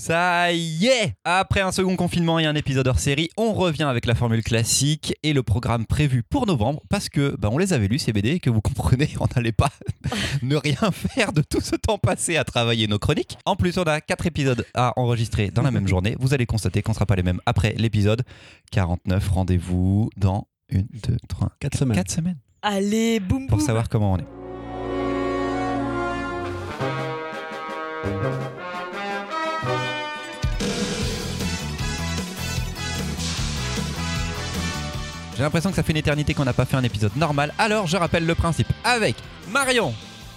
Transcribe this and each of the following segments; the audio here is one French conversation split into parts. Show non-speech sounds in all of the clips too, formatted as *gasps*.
Ça y est Après un second confinement et un épisode hors série, on revient avec la formule classique et le programme prévu pour novembre parce que bah, on les avait lus ces BD et que vous comprenez, *laughs* on n'allait pas *laughs* ne rien faire de tout ce temps passé à travailler nos chroniques. En plus, on a quatre épisodes à enregistrer dans la même *laughs* journée. Vous allez constater qu'on ne sera pas les mêmes après l'épisode 49. Rendez-vous dans une, deux, trois, Quatre semaines. quatre semaines Allez, boum pour boum. savoir comment on est. J'ai l'impression que ça fait une éternité qu'on n'a pas fait un épisode normal, alors je rappelle le principe. Avec Marion,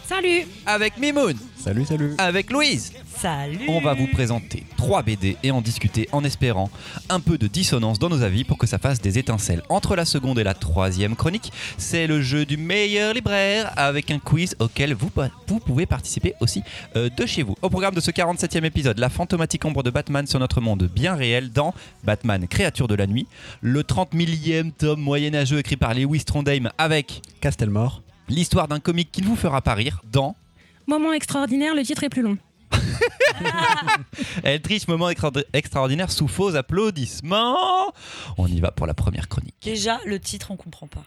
Salut. Avec Mimoun, Salut, salut. avec Louise, Salut. on va vous présenter 3 BD et en discuter en espérant un peu de dissonance dans nos avis pour que ça fasse des étincelles. Entre la seconde et la troisième chronique, c'est le jeu du meilleur libraire avec un quiz auquel vous, vous pouvez participer aussi euh, de chez vous. Au programme de ce 47e épisode, la fantomatique ombre de Batman sur notre monde bien réel dans Batman, créature de la nuit, le 30 millième tome moyenâgeux écrit par Lewis Trondheim avec Castelmore. l'histoire d'un comique qui ne vous fera pas rire dans Moment extraordinaire, le titre est plus long. *laughs* Elle triche moment extra- extraordinaire sous faux applaudissements. On y va pour la première chronique. Déjà, le titre, on comprend pas.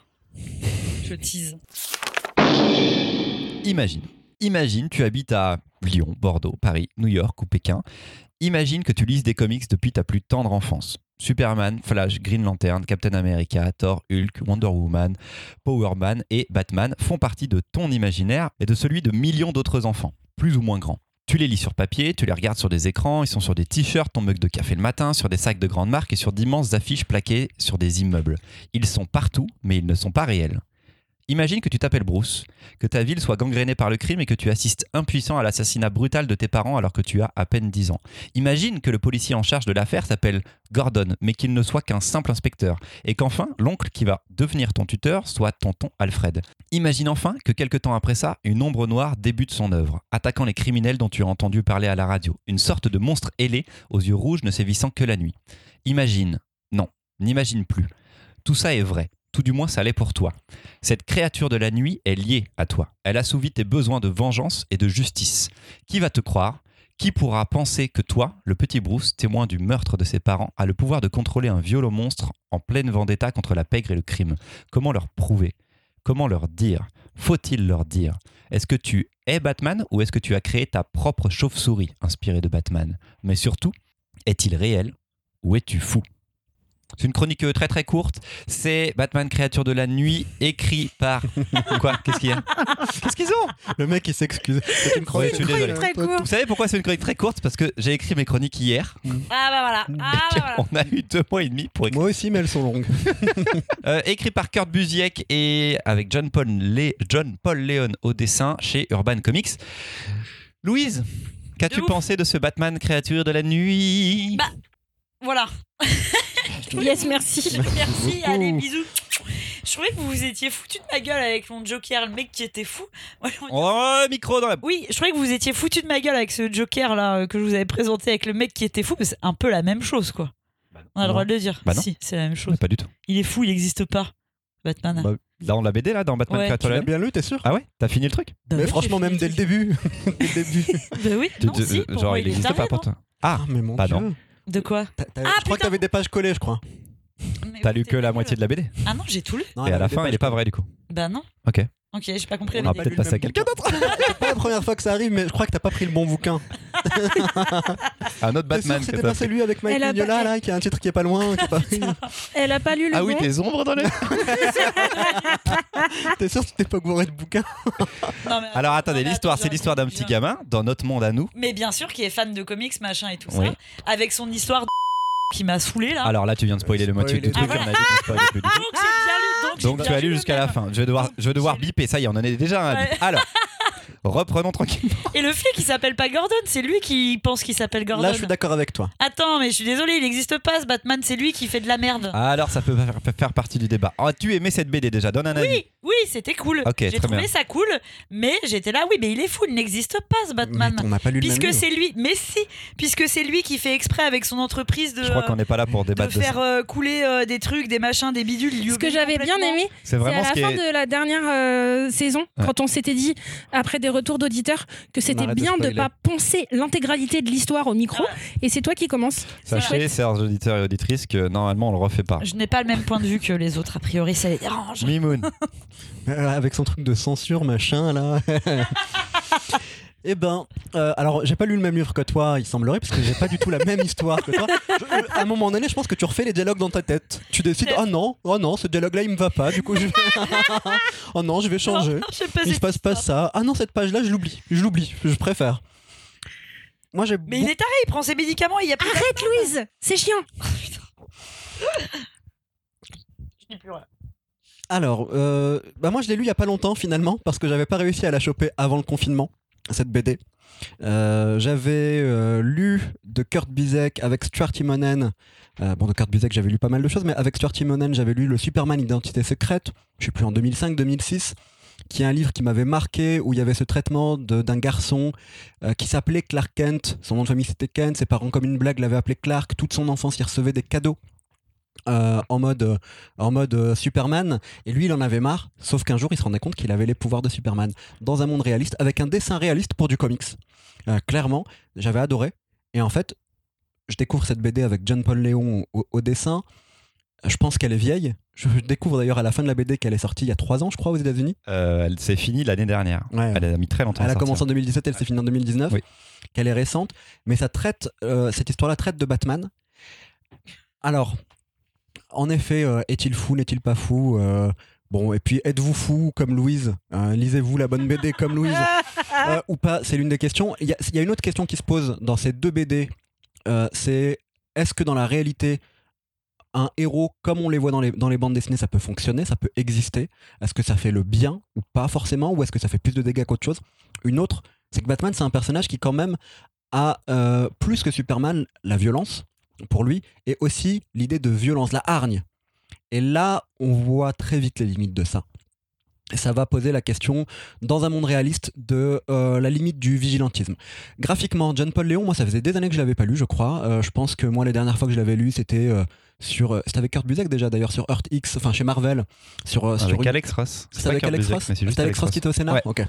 Je tease. Imagine, imagine, tu habites à Lyon, Bordeaux, Paris, New York ou Pékin. Imagine que tu lises des comics depuis ta plus tendre enfance. Superman, Flash, Green Lantern, Captain America, Thor, Hulk, Wonder Woman, Power Man et Batman font partie de ton imaginaire et de celui de millions d'autres enfants, plus ou moins grands. Tu les lis sur papier, tu les regardes sur des écrans, ils sont sur des t-shirts, ton mug de café le matin, sur des sacs de grandes marques et sur d'immenses affiches plaquées sur des immeubles. Ils sont partout, mais ils ne sont pas réels. Imagine que tu t'appelles Bruce, que ta ville soit gangrénée par le crime et que tu assistes impuissant à l'assassinat brutal de tes parents alors que tu as à peine 10 ans. Imagine que le policier en charge de l'affaire s'appelle Gordon, mais qu'il ne soit qu'un simple inspecteur, et qu'enfin, l'oncle qui va devenir ton tuteur soit tonton Alfred. Imagine enfin que quelque temps après ça, une ombre noire débute son œuvre, attaquant les criminels dont tu as entendu parler à la radio, une sorte de monstre ailé aux yeux rouges ne sévissant que la nuit. Imagine, non, n'imagine plus. Tout ça est vrai. Tout du moins, ça l'est pour toi. Cette créature de la nuit est liée à toi. Elle assouvit tes besoins de vengeance et de justice. Qui va te croire? Qui pourra penser que toi, le petit Bruce, témoin du meurtre de ses parents, a le pouvoir de contrôler un violent monstre en pleine vendetta contre la pègre et le crime? Comment leur prouver? Comment leur dire? Faut-il leur dire? Est-ce que tu es Batman ou est-ce que tu as créé ta propre chauve-souris inspirée de Batman? Mais surtout, est-il réel ou es-tu fou? C'est une chronique euh, très très courte. C'est Batman créature de la nuit, écrit par. *laughs* Quoi? Qu'est-ce qu'il y a? Qu'est-ce qu'ils ont? Le mec, il s'excuse. C'est une suis désolé. Très court. Vous savez pourquoi c'est une chronique très courte? Parce que j'ai écrit mes chroniques hier. Ah bah voilà. Ah bah voilà. On a eu deux mois et demi pour écrire. Moi aussi, mais elles sont longues. *laughs* Euh, écrit par Kurt Busiek et avec John Paul, Lé- John Paul Leon au dessin chez Urban Comics. Louise, qu'as-tu pensé de ce Batman créature de la nuit? Bah, Voilà. *laughs* Yes, merci. Merci, allez, bisous. Je trouvais que vous vous étiez foutu de ma gueule avec mon Joker, le mec qui était fou. Moi, Oh, micro dans la Oui, je trouvais que vous étiez foutu de ma gueule avec ce Joker là euh, que je vous avais présenté avec le mec qui était fou, mais c'est un peu la même chose quoi. On a le non. droit de le dire. Bah non. si, c'est la même chose. Pas du tout. Il est fou, il n'existe pas. Batman. Bah, Dans la BD, là, dans Batman Ouais. Tu l'as bien lu, t'es sûr? Ah ouais T'as fini le truc? Bah Mais oui, franchement, même dès le début. *laughs* dès le début. Bah oui, non, si, Genre, il n'existe pas pour non toi. Ah, Ah, mais mon. Dieu. De quoi T'as- t'as- Ah, je crois que putain. t'avais des pages collées, je crois. Mais t'as oui, lu t'es que la nul. moitié de la BD. Ah non, j'ai tout lu. Non, Et à la des fin, pages il est pas collées. vrai du coup. Bah non. Ok. Ok, j'ai pas compris On la a BD. peut-être passer à quelqu'un d'autre. C'est pas la première fois que ça arrive, mais je crois que t'as pas pris le bon bouquin. *laughs* Un autre Batman c'était pas celui avec Mike Elle Mignola, pas- là, qui a un titre qui est pas loin, qui est pas *laughs* pris. Elle a pas lu le Ah oui, bon. des ombres dans les. *laughs* T'es sûr que tu t'es pas gouré de bouquin Non, mais Alors attendez, l'histoire, c'est l'histoire d'un petit gamin dans notre monde à nous. Mais bien sûr, qui est fan de comics, machin et tout Oui. ça, avec son histoire de qui m'a saoulé là. Alors là, tu viens de spoiler le moitié du truc. Ah, on a dit qu'on spoilait plus du tout. Donc j'ai bien lu. Donc, tu as lu jusqu'à la fin. Je vais devoir, je vais devoir lu. biper. Ça y est, on en est déjà un. Alors, reprenons tranquillement. Et le flic, il s'appelle pas Gordon, c'est lui qui pense qu'il s'appelle Gordon. Là, je suis d'accord avec toi. Attends, mais je suis désolé, il n'existe pas ce Batman, c'est lui qui fait de la merde. Alors, ça peut faire, faire partie du débat. As-tu aimé cette BD déjà Donne un avis. Oui, oui, c'était cool. Ok, J'ai très trouvé bien. ça cool, mais j'étais là, oui, mais il est fou, il n'existe pas ce Batman. Mais on n'a pas lu le même Puisque livre. c'est lui, mais si, puisque c'est lui qui fait exprès avec son entreprise de, Je crois qu'on n'est pas là pour de débattre de, faire ça. euh, couler euh, des trucs, des machins, des bidules. il lui Ce que j'avais bien complètement. aimé, C'est c'est vraiment à ce la qui fin est. de la dernière euh, saison, Ouais. quand on s'était dit, après des retours d'auditeurs que c'était bien de spoiler. pas poncer l'intégralité de l'histoire au micro. Et c'est toi qui commence. Sachez, chers auditeurs et auditrices, que normalement on le refait pas. Je n'ai pas le même point de vue que les autres, a priori, ça les dérange. Mimoun. Euh, avec son truc de censure, machin, là. *laughs* Eh ben, euh, alors j'ai pas lu le même livre que toi, il semblerait, parce que j'ai pas du tout la même histoire que toi. *laughs* Je- à un moment donné, je pense que tu refais les dialogues dans ta tête. Tu décides, oh non, oh non, ce dialogue-là il me va pas, du coup je vais. *laughs* oh non, je vais changer. Non, je sais pas Il si- se passe pas ça. Ah non, cette page-là, je l'oublie. Je l'oublie, je préfère. Moi j'ai. Mais il est taré, il prend ses médicaments, il y a plus Arrête, Louise C'est chiant *laughs* Je dis plus rien. Alors, euh, bah moi je l'ai lu il y a pas longtemps finalement parce que j'avais pas réussi à la choper avant le confinement cette BD. Euh, j'avais euh, lu de Kurt Busiek avec Stuart Timonen. Euh, bon, de Kurt Busiek, j'avais lu pas mal de choses, mais avec Stuart Timonen, j'avais lu le Superman Identité secrète. Je sais plus en 2005-2006, qui est un livre qui m'avait marqué où il y avait ce traitement d'un garçon qui s'appelait Clark Kent. Son nom de famille c'était Kent. Ses parents, comme une blague, l'avaient appelé Clark. Toute son enfance, il recevait des cadeaux. Euh, en mode, euh, en mode euh, Superman et lui, il en avait marre, sauf qu'un jour, il se rendait compte qu'il avait les pouvoirs de Superman dans un monde réaliste, avec un dessin réaliste pour du comics. Euh, clairement, j'avais adoré. Et en fait, je découvre cette BD avec John Paul Léon au, au dessin. Je pense qu'elle est vieille. Je découvre d'ailleurs à la fin de la BD qu'elle est sortie il y a trois ans, je crois, aux États-Unis. Elle s'est finie l'année dernière. Ouais. Elle a mis très longtemps Elle a commencé en 2017, elle s'est finie en 2019. Oui. Qu'elle est récente, mais ça traite, cette histoire-là traite de Batman. Alors, en effet, euh, est-il fou, n'est-il pas fou Euh, Bon, et puis êtes-vous fou comme Louise Euh, Lisez-vous la bonne BD comme Louise *laughs* Euh, ou pas C'est l'une des questions. Il y, a- il y a une autre question qui se pose dans ces deux BD. euh, c'est est-ce que dans la réalité, un héros comme on les voit dans les, dans les bandes dessinées, ça peut fonctionner, ça peut exister? Est-ce que ça fait le bien ou pas forcément Ou est-ce que ça fait plus de dégâts qu'autre chose? Une autre, c'est que Batman, c'est un personnage qui quand même a plus que Superman la violence pour lui et aussi l'idée de violence, la hargne. Et là, on voit très vite les limites de ça. Et ça va poser la question, dans un monde réaliste, de euh, la limite du vigilantisme. Graphiquement, John Paul Léon, moi, ça faisait des années que je l'avais pas lu, je crois. Euh, je pense que moi, les dernières fois que je l'avais lu, c'était euh, sur. C'était avec Kurt Busiek déjà, d'ailleurs, sur Earth X, enfin chez Marvel. Sur, sur Avec Alex Ross. c'est avec Alex Ross C'était Alex Ross qui était au Sénat Ouais. Ok.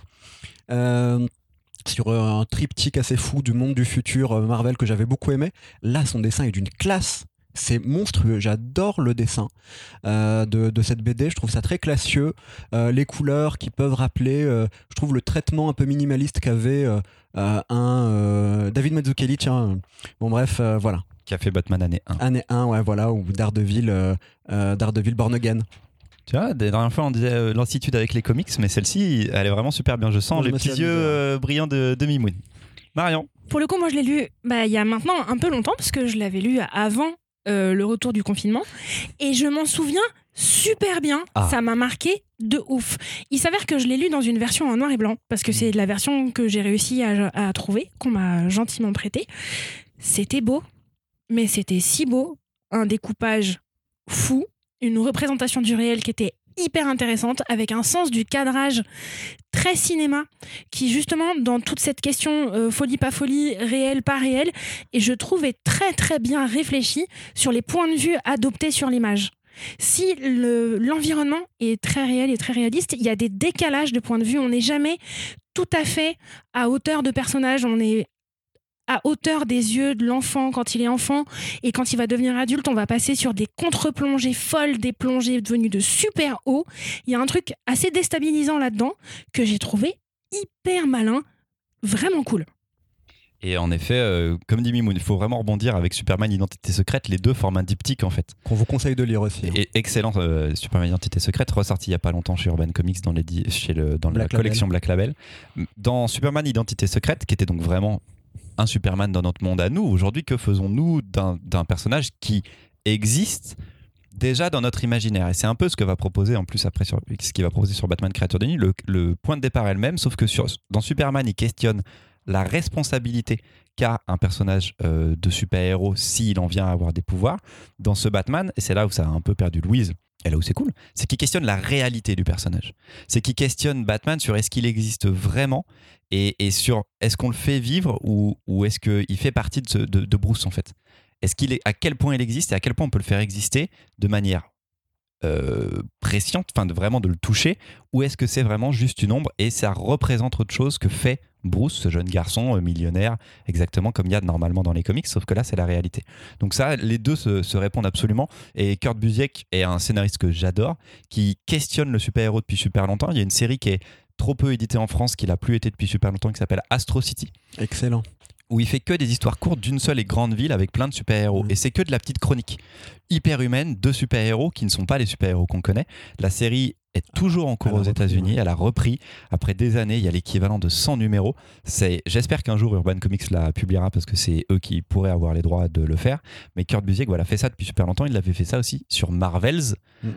Sur un triptyque assez fou du monde du futur euh, Marvel que j'avais beaucoup aimé. Là, son dessin est d'une classe. C'est monstrueux. J'adore le dessin euh, de, de cette BD. Je trouve ça très classieux. Euh, les couleurs qui peuvent rappeler, euh, je trouve le traitement un peu minimaliste qu'avait un David Mazzucchelli. Tiens, bon bref, voilà. Qui a fait Batman année 1. Année 1, ouais, voilà, ou Daredevil, Daredevil Born Again. Tu vois, la dernière fois on disait euh, l'institut avec les comics, mais celle-ci, elle est vraiment super bien. Je sens les petits yeux euh, brillants de, de Mimoun. Marion. Pour le coup, moi, je l'ai lu bah, il y a maintenant un peu longtemps, parce que je l'avais lu avant euh, le retour du confinement. Et je m'en souviens super bien. Ah. Ça m'a marqué de ouf. Il s'avère que je l'ai lu dans une version en noir et blanc, parce que c'est la version que j'ai réussi à, à trouver, qu'on m'a gentiment prêtée. C'était beau, mais c'était si beau. Un découpage fou, une représentation du réel qui était hyper intéressante, avec un sens du cadrage très cinéma, qui justement, dans toute cette question euh, folie pas folie, réel pas réel, et je trouvais très très bien réfléchi sur les points de vue adoptés sur l'image. Si le- l'environnement est très réel et très réaliste, il y a des décalages de points de vue. On n'est jamais tout à fait à hauteur de personnage. On est à hauteur des yeux de l'enfant quand il est enfant et quand il va devenir adulte, on va passer sur des contre-plongées folles, des plongées devenues de super haut. Il y a un truc assez déstabilisant là-dedans que j'ai trouvé hyper malin, vraiment cool. Et en effet, euh, comme dit Mimoun, il faut vraiment rebondir avec Superman Identité Secrète. Les deux forment un diptyque en fait. Qu'on vous conseille de lire aussi. hein. Et excellent euh, Superman Identité Secrète, ressorti il y a pas longtemps chez Urban Comics dans, les chez le, dans la Label. collection Black Label. Dans Superman Identité Secrète, qui était donc vraiment un Superman dans notre monde à nous, aujourd'hui, que faisons-nous d'un personnage qui existe déjà dans notre imaginaire? Et c'est un peu ce que va proposer en plus après ce qu'il va proposer sur Batman Créature de nuit. Le, point de départ est le même, sauf que dans Superman, il questionne la responsabilité qu'a un personnage euh, de super-héros s'il en vient à avoir des pouvoirs. Dans ce Batman, et c'est là où ça a un peu perdu Louise, et là où c'est cool, c'est qu'il questionne la réalité du personnage. C'est qu'il questionne Batman sur est-ce qu'il existe vraiment et, et sur est-ce qu'on le fait vivre ou, ou est-ce qu'il fait partie de, de, de Bruce en fait. Est-ce qu'il est à quel point il existe et à quel point on peut le faire exister de manière euh, presciente, enfin de vraiment de le toucher, ou est-ce que c'est vraiment juste une ombre et ça représente autre chose que fait Bruce, ce jeune garçon euh, millionnaire, exactement comme il y a normalement dans les comics, sauf que là c'est la réalité. Donc ça, les deux se, se répondent absolument. Et Kurt Busiek est un scénariste que j'adore, qui questionne le super-héros depuis super longtemps. Il y a une série qui est trop peu éditée en France, qui l'a plus été depuis super longtemps, qui s'appelle Astro City Excellent. où il fait que des histoires courtes d'une seule et grande ville avec plein de super-héros. Mhm. Et c'est que de la petite chronique hyper humaine de super-héros qui ne sont pas les super-héros qu'on connaît. La série est toujours en cours aux États-Unis. Elle a repris après des années. Il y a l'équivalent de 100 numéros. C'est, j'espère qu'un jour Urban Comics la publiera parce que c'est eux qui pourraient avoir les droits de le faire. Mais Kurt Busiek, voilà, fait ça depuis super longtemps. Il avait fait ça aussi sur Marvels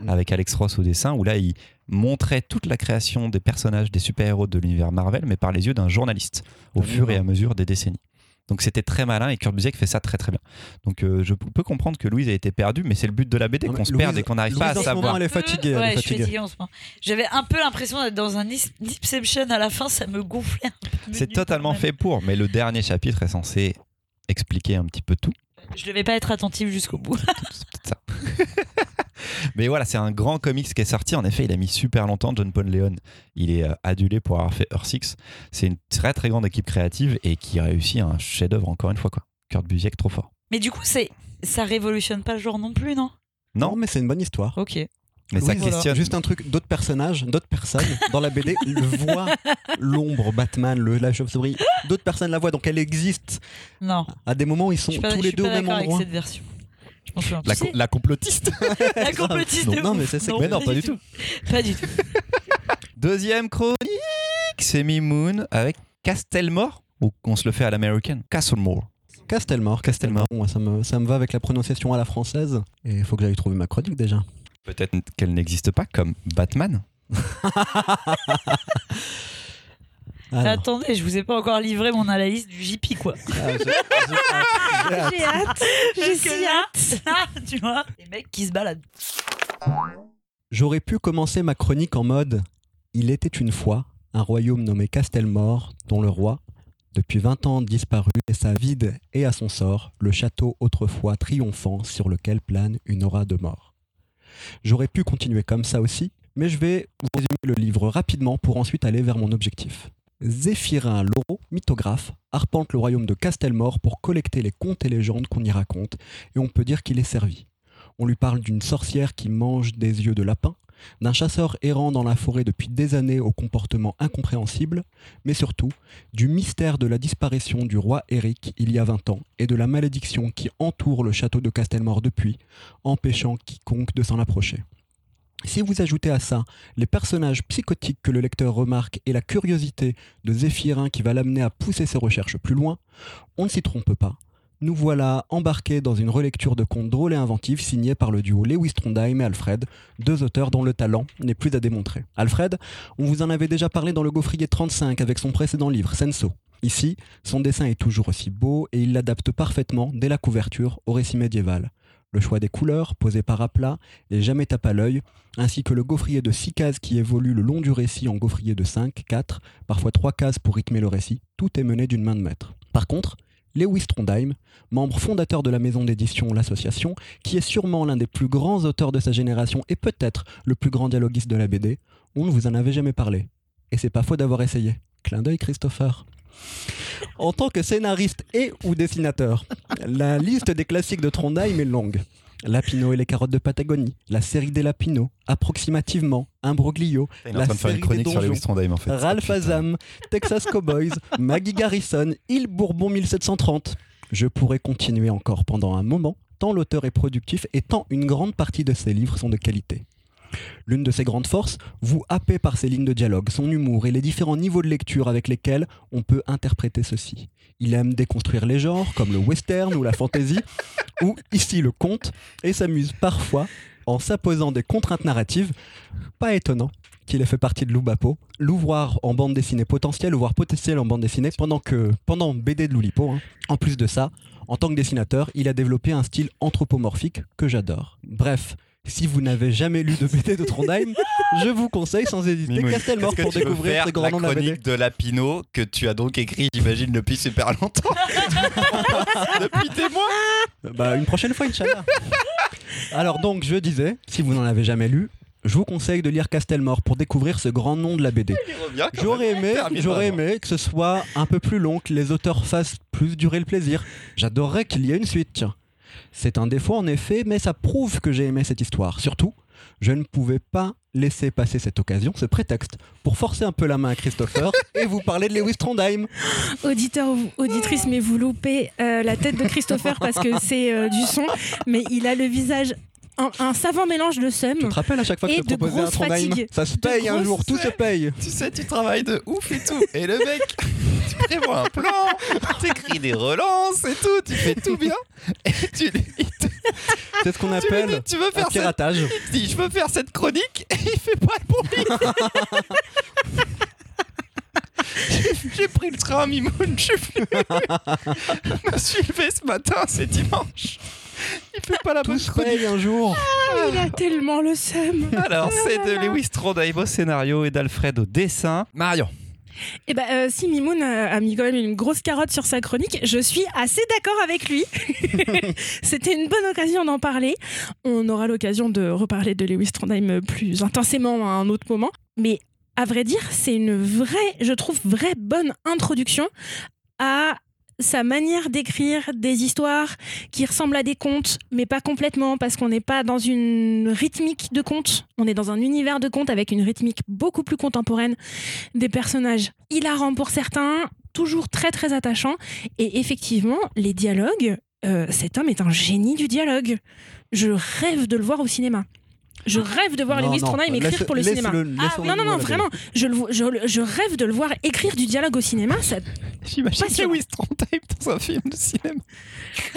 avec Alex Ross au dessin, où là, il montrait toute la création des personnages des super-héros de l'univers Marvel, mais par les yeux d'un journaliste, au Ah, fur et à mesure des décennies. Donc c'était très malin et Kurt Busiek fait ça très très bien. Donc euh, je peux comprendre que Louise a été perdue, mais c'est le but de la BD qu'on se Louise- perde et qu'on n'arrive pas à savoir. moment, elle est fatiguée. Ouais. J'avais un peu l'impression d'être dans un is- Inception à la fin, ça me gonflait un peu. C'est totalement fait pour, mais le dernier chapitre est censé expliquer un petit peu tout. Je devais pas être attentive jusqu'au bout. *laughs* C'est peut-être ça. *laughs* Mais voilà, c'est un grand comics qui est sorti. En effet, il a mis super longtemps. John Paul Leon, il est euh, adulé pour avoir fait Earth Six. C'est une très très grande équipe créative et qui réussit un chef-d'œuvre encore une fois. Quoi. Kurt Busiek, trop fort. Mais du coup, c'est ça révolutionne pas le genre non plus, non? Non, mais c'est une bonne histoire. Ok. mais ça questionne. Juste un truc, d'autres personnages, d'autres personnes *laughs* dans la BD le voient l'ombre, Batman, le, la chauve-souris. D'autres personnes la voient, donc elle existe. Non, À des moments, ils sont tous les deux pas au même d'accord avec endroit. cette version. La, plus. co- la complotiste. *laughs* La *laughs* complotiste Non, non, mais c'est- mais non, pas du tout. Pas du tout. *laughs* Deuxième chronique, c'est Moon avec Castelmore, ou on se le fait à l'américaine Castlemore. Castelmore, Castelmore. Ça me, ça me va avec la prononciation à la française. Et il faut que j'aille trouver ma chronique déjà. Peut-être qu'elle n'existe pas comme Batman. Alors, Attendez, je vous ai pas encore livré mon analyse du JP, quoi. ah, j'ai- j'ai hâte, j'ai si hâte. *laughs* là, tu vois, les mecs qui se baladent. J'aurais pu commencer ma chronique en mode Il était une fois un royaume nommé Castelmore, dont le roi, depuis 20 ans disparu, laissa vide et à son sort le château autrefois triomphant sur lequel plane une aura de mort. J'aurais pu continuer comme ça aussi, mais je vais vous résumer le livre rapidement pour ensuite aller vers mon objectif. Zéphirin Laureau, mythographe, arpente le royaume de Castelmore pour collecter les contes et légendes qu'on y raconte, et on peut dire qu'il est servi. On lui parle d'une sorcière qui mange des yeux de lapin, d'un chasseur errant dans la forêt depuis des années au comportement incompréhensible, mais surtout du mystère de la disparition du roi Éric il y a 20 ans et de la malédiction qui entoure le château de Castelmore depuis, empêchant quiconque de s'en approcher. Si vous ajoutez à ça les personnages psychotiques que le lecteur remarque et la curiosité de Zéphirin qui va l'amener à pousser ses recherches plus loin, on ne s'y trompe pas. Nous voilà embarqués dans une relecture de contes drôles et inventifs signés par le duo Lewis Trondheim et Alfred, deux auteurs dont le talent n'est plus à démontrer. Alfred, on vous en avait déjà parlé dans le Gaufrier 35 avec son précédent livre Senso. Ici, son dessin est toujours aussi beau et il l'adapte parfaitement dès la couverture au récit médiéval. Le choix des couleurs, posé par à plat jamais tape à l'œil, ainsi que le gaufrier de 6 cases qui évolue le long du récit en gaufrier de 5, 4, parfois 3 cases pour rythmer le récit, tout est mené d'une main de maître. Par contre, Lewis Trondheim, membre fondateur de la maison d'édition L'Association, qui est sûrement l'un des plus grands auteurs de sa génération et peut-être le plus grand dialoguiste de la BD, on ne vous en avait jamais parlé. Et c'est pas faux d'avoir essayé. Clin d'œil Christopher. En tant que scénariste et ou dessinateur, la liste des classiques de Trondheim est longue. Lapino et les carottes de Patagonie, la série des Lapino, approximativement, Imbroglio, Il est en La train de faire une série chronique des sur donjons. Lewis Trondheim en fait. Ralph Putain. Azam, Texas Cowboys, Maggie Garrison, Île Bourbon 1730. Je pourrais continuer encore pendant un moment, tant l'auteur est productif et tant une grande partie de ses livres sont de qualité. L'une de ses grandes forces, vous happez par ses lignes de dialogue, son humour et les différents niveaux de lecture avec lesquels on peut interpréter ceci. Il aime déconstruire les genres, comme le western ou la fantasy, *laughs* ou ici le conte, et s'amuse parfois en s'imposant des contraintes narratives. Pas étonnant qu'il ait fait partie de Loubapo, l'ouvroir en bande dessinée potentielle, voire potentiel en bande dessinée, pendant que pendant BD de Loulipo. hein. En plus de ça, en tant que dessinateur, il a développé un style anthropomorphique que j'adore. Bref, si vous n'avez jamais lu de BD de Trondheim, je vous conseille sans hésiter Mimoun, Castelmore pour découvrir ce grand nom de la BD. chronique de Lapino que tu as donc écrit, j'imagine, depuis super longtemps. *laughs* depuis des mois. Bah, une prochaine fois, Inch'Allah. Alors donc, je disais, si vous n'en avez jamais lu, je vous conseille de lire Castelmore pour découvrir ce grand nom de la BD. J'aurais aimé, j'aurais aimé que ce soit un peu plus long, que les auteurs fassent plus durer le plaisir. J'adorerais qu'il y ait une suite. tiens. C'est un défaut en effet, mais ça prouve que j'ai aimé cette histoire. Surtout, je ne pouvais pas laisser passer cette occasion, ce prétexte, pour forcer un peu la main à Christopher *laughs* et vous parler de Lewis Trondheim. Auditeur ou auditrice, mais vous loupez euh, la tête de Christopher parce que c'est euh, du son, mais il a le visage. Un, un savant mélange de seum. Tu te rappelles à chaque fois que Et je te de proposais un grosses Trondheim fatigues. Ça se paye un jour, tout se paye. Tu sais, tu travailles de ouf et tout. Et le mec, *laughs* tu prévois un plan, t'écris des relances et tout, tu fais tout bien. Et tu il C'est ce qu'on tu appelle dis, tu veux un faire cette, piratage. il te dit, je veux faire cette chronique et il fait pas le. J'ai- *laughs* J'ai pris le train, Mimoun, je suis venu. Je me suis levé ce matin, c'est dimanche. Il fait pas la Tout bonne paye un jour. Il a tellement le seum. Alors, c'est de Lewis Trondheim au scénario et d'Alfred au dessin. Marion. Et ben, euh, si Mimoun a, a mis quand même une grosse carotte sur sa chronique, je suis assez d'accord avec lui. *laughs* C'était une bonne occasion d'en parler. On aura l'occasion de reparler de Lewis Trondheim plus intensément à un autre moment. Mais à vrai dire, c'est une vraie, je trouve, vraie bonne introduction à sa manière d'écrire des histoires qui ressemblent à des contes, mais pas complètement, parce qu'on n'est pas dans une rythmique de contes, on est dans un univers de contes avec une rythmique beaucoup plus contemporaine, des personnages hilarants pour certains, toujours très très attachants, et effectivement, les dialogues, euh, cet homme est un génie du dialogue. Je rêve de le voir au cinéma. Je rêve de voir Non, Lewis Trondheim écrire laisse- pour le cinéma. Ah, non, non, non, vraiment, je, le vois- je, je rêve de le voir écrire du dialogue au cinéma. Ça... J'imagine. Lewis Trondheim dans un film de cinéma.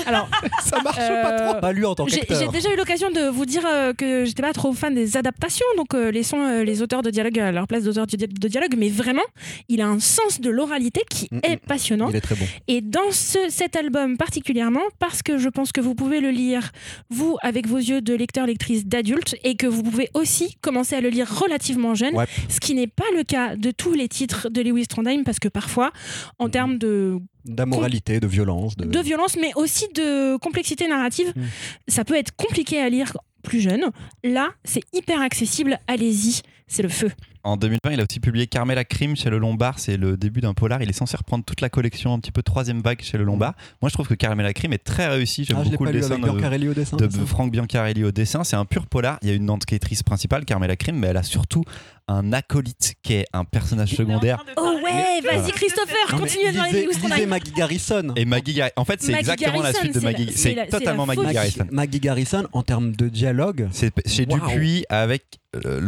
Alors, *laughs* Ça marche Euh, pas trop. Pas lui en tant J'ai j'ai qu'acteur. déjà eu l'occasion de vous dire euh, que j'étais pas trop fan des adaptations, donc euh, laissons euh, les auteurs de dialogue à leur place d'auteurs de di- de dialogue, mais vraiment, il a un sens de l'oralité qui Mm, est mm. passionnant. Il est très bon. Et dans ce- cet album particulièrement, parce que je pense que vous pouvez le lire, vous, avec vos yeux de lecteur, lectrice, d'adulte, et que vous pouvez aussi commencer à le lire relativement jeune, Ouais. ce qui n'est pas le cas de tous les titres de Lewis Trondheim, parce que parfois, en Mhm. termes de D'amoralité, de violence. De... de violence, mais aussi de complexité narrative. Mm. Ça peut être compliqué à lire plus jeune. Là, c'est hyper accessible. Allez-y, c'est le feu. En 2020, il a aussi publié Carmela Crime chez le Lombard. C'est le début d'un polar. Il est censé reprendre toute la collection, un petit peu troisième vague chez le Lombard. Moi, je trouve que Carmela Crime est très réussi. J'aime Ah, beaucoup le dessin de, Biancarelli au dessin. de Franck Biancarelli au dessin. C'est un pur polar. Il y a une enquêtrice principale, Carmela Crime, mais elle a surtout un acolyte qui est un personnage secondaire. Oh ouais, vas-y Christopher, Non, continue à parler de lisez. Maggie Garrison. Et Maggie Gar- En fait, c'est exactement la Garrison, suite de Maggie. c'est totalement la Maggie. Garrison. Maggie Garrison, en termes de dialogue, C'est chez Waouh. Dupuis avec euh,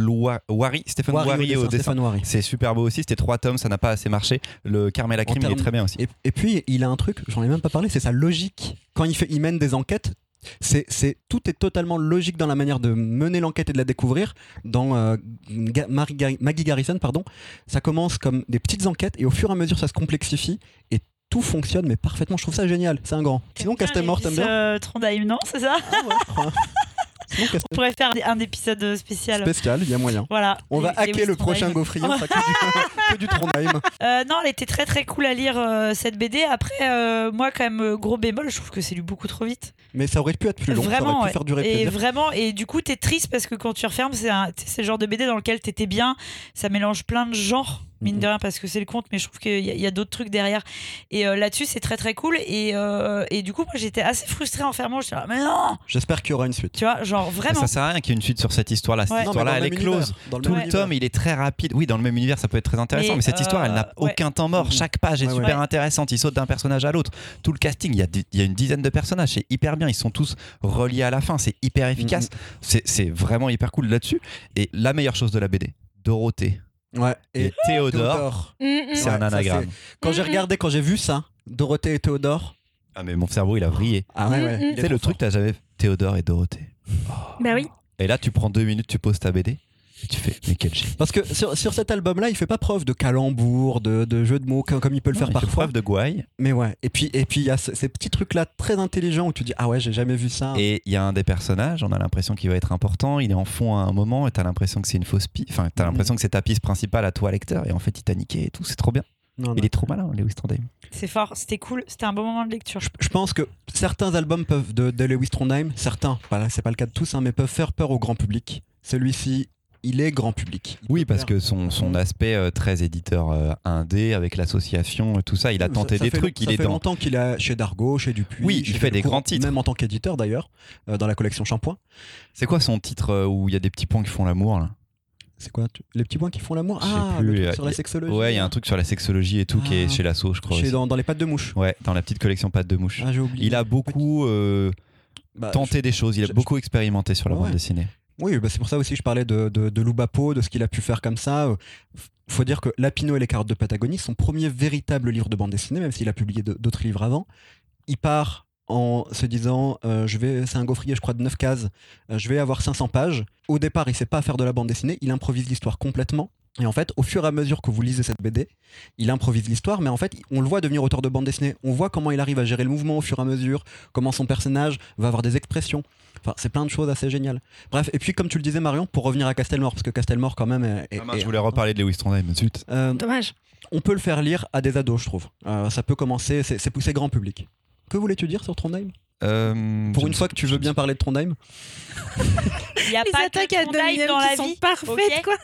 Wari, Stéphane Wari Wari, au dessin. C'est super beau aussi. C'était trois tomes, ça n'a pas assez marché. Le Carmela Crime, il est très bien aussi. Et, et puis, il a un truc, j'en ai même pas parlé, c'est sa logique. Quand il, fait, il mène des enquêtes, c'est, c'est, tout est totalement logique dans la manière de mener l'enquête et de la découvrir. Dans euh, Ga- Marie Gar- Maggie Garrison, pardon, ça commence comme des petites enquêtes et au fur et à mesure, ça se complexifie et tout fonctionne, mais parfaitement. Je trouve ça génial. C'est un grand. Sinon, Castemore, t'aimes bien euh, Trondheim, non C'est ça Ah ouais, je crois. *laughs* Sinon, On pourrait faire un épisode spécial. spécial, il y a moyen. Voilà. On va hacker le prochain gaufrier, on fera que du, que du Trondheim. Euh, non, elle était très très cool à lire euh, cette BD. Après, euh, moi, quand même, gros bémol, je trouve que c'est lu beaucoup trop vite. Mais ça aurait pu être plus long, ça vraiment, aurait pu ouais. faire durer et plaisir. vraiment, et du coup, t'es triste parce que quand tu refermes, c'est le genre de BD dans lequel t'étais bien. Ça mélange plein de genres, mine de rien, parce que c'est le conte, mais je trouve qu'il y a, il y a d'autres trucs derrière. Et euh, là-dessus, c'est très très cool. Et, euh, et du coup, moi, j'étais assez frustrée en fermant. Je mais non J'espère qu'il y aura une suite. Tu vois, genre vraiment. Ça sert à rien qu'il y ait une suite sur cette histoire-là. Cette Ouais. Histoire-là, dans elle le est close. univers, dans le Tout le univers. tome, il est très rapide. Oui, dans le même univers, ça peut être très intéressant, mais, Mais, cette histoire, elle n'a euh, ouais. aucun temps mort. Mhm. Chaque page est Ouais, super Ouais. intéressante. Il saute d'un personnage à l'autre. Tout le casting, il y, a, di- il y a une dizaine de personnages. C'est hyper bien. Ils sont tous reliés à la fin. C'est hyper efficace. C'est- C'est vraiment hyper cool là-dessus. Et la meilleure chose de la BD, Dorothée Ouais. et, Et Théodore, Mm, mm. c'est Ouais, un anagramme. Quand j'ai regardé, quand j'ai vu ça, Dorothée et Théodore. Ah, mais mon cerveau, il a vrillé. Ah ouais, ouais. il est Tu sais, le truc, t'as jamais Théodore et Dorothée. Bah oui. Et là, tu prends deux minutes, tu poses ta BD et tu fais, mais quel génie. Parce que sur, sur cet album-là, il fait pas preuve de calembour, de, de jeu de mots comme, comme il peut le faire il fait parfois. preuve de gouaille. Mais ouais. Et puis et puis il y a ce- ces petits trucs-là très intelligents où tu dis ah ouais j'ai jamais vu ça. Et il y a un des personnages, on a l'impression qu'il va être important, il est en fond à un moment et t'as l'impression que c'est une fausse piste, enfin t'as Mhm. l'impression que c'est ta piste principale à toi lecteur et en fait il t'a niqué et tout, c'est trop bien. Non, non. Il est trop malin, Lewis Trondheim. C'est fort, c'était cool, c'était un bon moment de lecture. Je, je pense que certains albums peuvent de, de Lewis Trondheim, certains, pas là, c'est pas le cas de tous, hein, mais peuvent faire peur au grand public. Celui-ci, il est grand public. Il Oui, parce faire- que son, son aspect euh, très éditeur euh, indé, avec l'association, tout ça, il a Ça- tenté ça des fait trucs. long- Il ça est fait dans. longtemps qu'il est chez Dargo, chez Dupuis. Oui, il fait des grands titres. Même en tant qu'éditeur d'ailleurs, euh, dans la collection Shampoing. C'est quoi son titre où il y a des petits points qui font l'amour là? C'est quoi Les petits points qui font l'amour? Ah, plus, le truc euh, sur la sexologie. Ouais, il y a un truc sur la sexologie et tout qui est Ah. chez l'assaut, je crois. Chez dans, dans les pattes de mouche. Ouais, dans la petite collection Pâte de mouche. Ah, j'ai oublié. il a beaucoup euh, Bah, tenté des choses, il a je- beaucoup expérimenté sur la Ouais. bande dessinée. Oui, bah c'est pour ça aussi que je parlais de, de, de de ce qu'il a pu faire comme ça. Euh, faut dire que Lapino et les carottes de Patagonie, son premier véritable livre de bande dessinée, même s'il a publié d'autres livres avant, il part en se disant euh, je vais c'est un gaufrier je crois de 9 cases. Euh, je vais avoir 500 pages. Au départ il sait pas faire de la bande dessinée. Il improvise l'histoire complètement et en fait au fur et à mesure que vous lisez cette BD il improvise l'histoire mais en fait on le voit devenir auteur de bande dessinée on voit comment il arrive à gérer le mouvement au fur et à mesure comment son personnage va avoir des expressions enfin c'est plein de choses assez géniales Bref, et puis comme tu le disais Marion, pour revenir à Castelmore, parce que Castelmore quand même est... est- Ah mince, est- je voulais reparler de Lewis Trondheim, zut. Euh, Dommage. on peut le faire lire à des ados, je trouve. Euh, ça peut commencer, c'est poussé grand public. Que voulais-tu dire sur Trondheim? Euh, Pour une ne fois que tu veux bien parler de Trondheim *laughs* Il n'y a Les pas que à Trondheim dans qui la sont vie. parfaites, ok? quoi.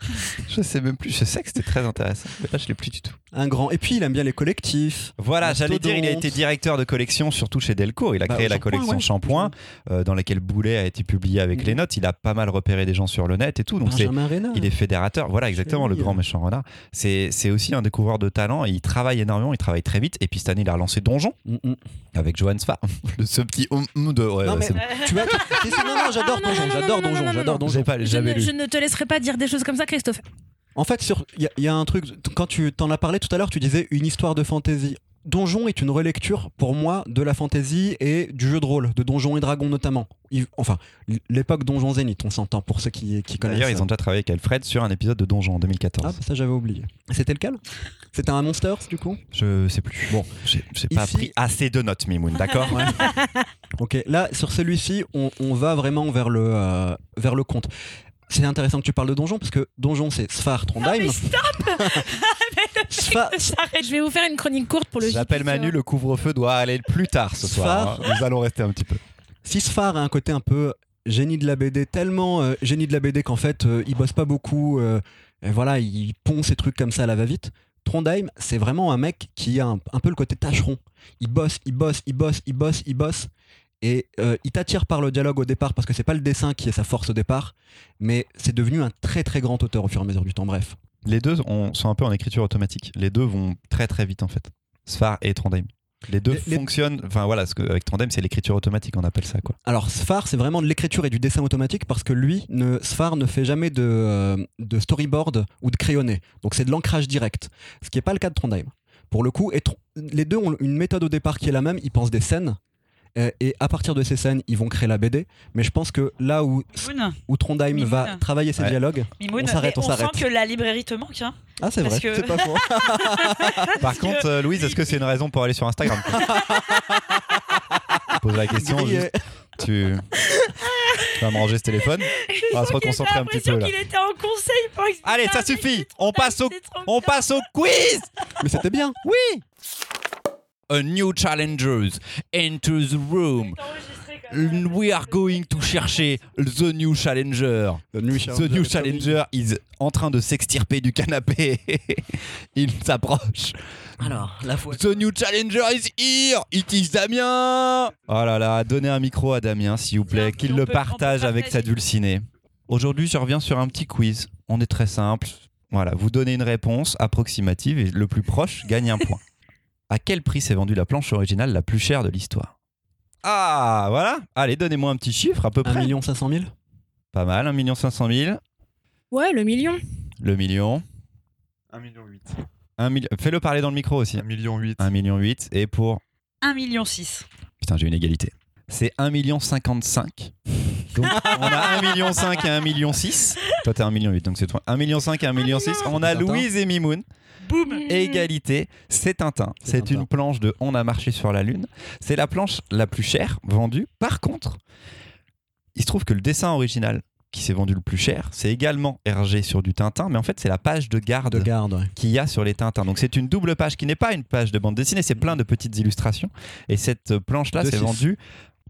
*laughs* Je sais même plus, je sais que c'était très intéressant, mais là je l'ai plus du tout. Un grand. Et puis il aime bien les collectifs. Voilà, j'allais dire, il a été directeur de collection, surtout chez Delcourt. Il a Bah, créé la collection ouais. Shampoing, euh, dans laquelle Boulet a été publié avec Mhm. les notes. Il a pas mal repéré des gens sur le net et tout. Donc c'est, Benjamin Renard. il est fédérateur. Voilà, exactement, le grand méchant renard. C'est, c'est aussi un découvreur de talent il travaille énormément, il travaille très vite. Et puis cette année, il a relancé Donjon Mm, mm. avec Johan Sfar. *laughs* ce petit hum, hum de. Ouais, Non, ouais, mais- c'est bon. Tu vois, tu- non, non, j'adore Donjon, j'adore Donjon, j'adore Donjon. je ne te laisserai pas dire des choses comme ça, Christophe. En fait, il y, a- il y a un truc, quand tu t'en as parlé tout à l'heure, tu disais une histoire de fantasy. Donjon est une relecture pour moi de la fantasy et du jeu de rôle, de Donjons et Dragons notamment. Il- enfin, l'époque Donjon Zénith, on s'entend pour ceux qui, qui connaissent. D'ailleurs, ils ont déjà travaillé avec Alfred sur un épisode de Donjon en 2014. Ah, bah, ça j'avais oublié. C'était lequel? C'était un Monsters du coup? Je sais plus. Bon, j'ai, j'ai pas Ici- pris assez de notes, Mimoun, d'accord? Ouais. *laughs* ok, là sur celui-ci, on, on va vraiment vers le, euh, vers le conte. C'est intéressant que tu parles de Donjon parce que Donjon c'est Sfar Ah, Trondheim. mais stop *laughs* Sfar- J'arrête. Je vais vous faire une chronique courte pour le J'appelle Manu, le couvre-feu doit aller plus tard ce soir. Sfar. hein. Nous allons rester un petit peu. Si Sfar a un côté un peu génie de la BD, tellement euh, génie de la BD qu'en fait euh, il bosse pas beaucoup, euh, et voilà, il pond ses trucs comme ça à la va-vite. Trondheim, c'est vraiment un mec qui a un, un peu le côté tâcheron. Il bosse, il bosse, il bosse, il bosse, il bosse. Et euh, il t'attire par le dialogue au départ parce que c'est pas le dessin qui est sa force au départ, mais c'est devenu un très très grand auteur au fur et à mesure du temps. Bref. Les deux ont- sont un peu en écriture automatique. Les deux vont très très vite en fait. Sfar et Trondheim. Les deux Les- fonctionnent. Enfin voilà, ce que, avec Trondheim, c'est l'écriture automatique, on appelle ça quoi. Alors Sfar, c'est vraiment de l'écriture et du dessin automatique parce que lui, ne, Sfar ne fait jamais de, euh, de storyboard ou de crayonné. Donc c'est de l'ancrage direct. Ce qui n'est pas le cas de Trondheim. Pour le coup, et les deux ont une méthode au départ qui est la même. Ils pensent des scènes. Euh, Et à partir de ces scènes, ils vont créer la BD. Mais je pense que là où, où Trondheim va travailler ses Ouais. dialogues. Mimoun, On s'arrête, on s'arrête. sent que la librairie te manque. Hein. Ah, c'est Parce vrai, que- c'est pas faux. *laughs* Par contre, euh, Louise, est-ce que c'est une raison pour aller sur Instagram? Pose la question. Juste, tu... tu vas me ranger ce téléphone? On va se reconcentrer un petit peu là. qu'il était en conseil pour expliquer Allez, ça suffit. On passe au, on passe au quiz. Mais c'était bien. A new challengers enter the room. We are going to chercher the new challenger. The New The new challenger is en train de s'extirper du canapé. *laughs* Il s'approche. Alors, la fois. The new challenger is here. It is Damien. Oh là là, donnez un micro à Damien, s'il vous plaît, qu'il le peut- partage avec sa dulcinée. Aujourd'hui, je reviens sur un petit quiz. On est très simple. Voilà, vous donnez une réponse approximative et le plus proche gagne un point. À quel prix s'est vendue la planche originale la plus chère de l'histoire? Ah, voilà. Allez, donnez-moi un petit chiffre à peu 1 près. million 500 000 Pas mal, 1 million 500 000. Ouais, le million. Le million. 1 million 8. Un million. Fais-le parler dans le micro aussi. 1 million 8. 1 million 8. Et pour 1 million 6. Putain, j'ai une égalité. C'est 1 million 55. Donc, *laughs* on a 1 million 5 et 1 million 6. Toi, t'es 1 million 8, donc c'est toi. 1 million 5 et 1 million 6. On a. Louise et Mimoun. Boum Égalité, c'est Tintin. C'est une planche de On a marché sur la Lune. C'est la planche la plus chère vendue. Par contre, il se trouve que le dessin original qui s'est vendu le plus cher. C'est également Hergé sur du Tintin, mais en fait, c'est la page de garde De garde, ouais. qu'il y a sur les Tintins. Donc c'est une double page qui n'est pas une page de bande dessinée, c'est plein de petites illustrations. Et cette planche-là, De c'est six. vendu.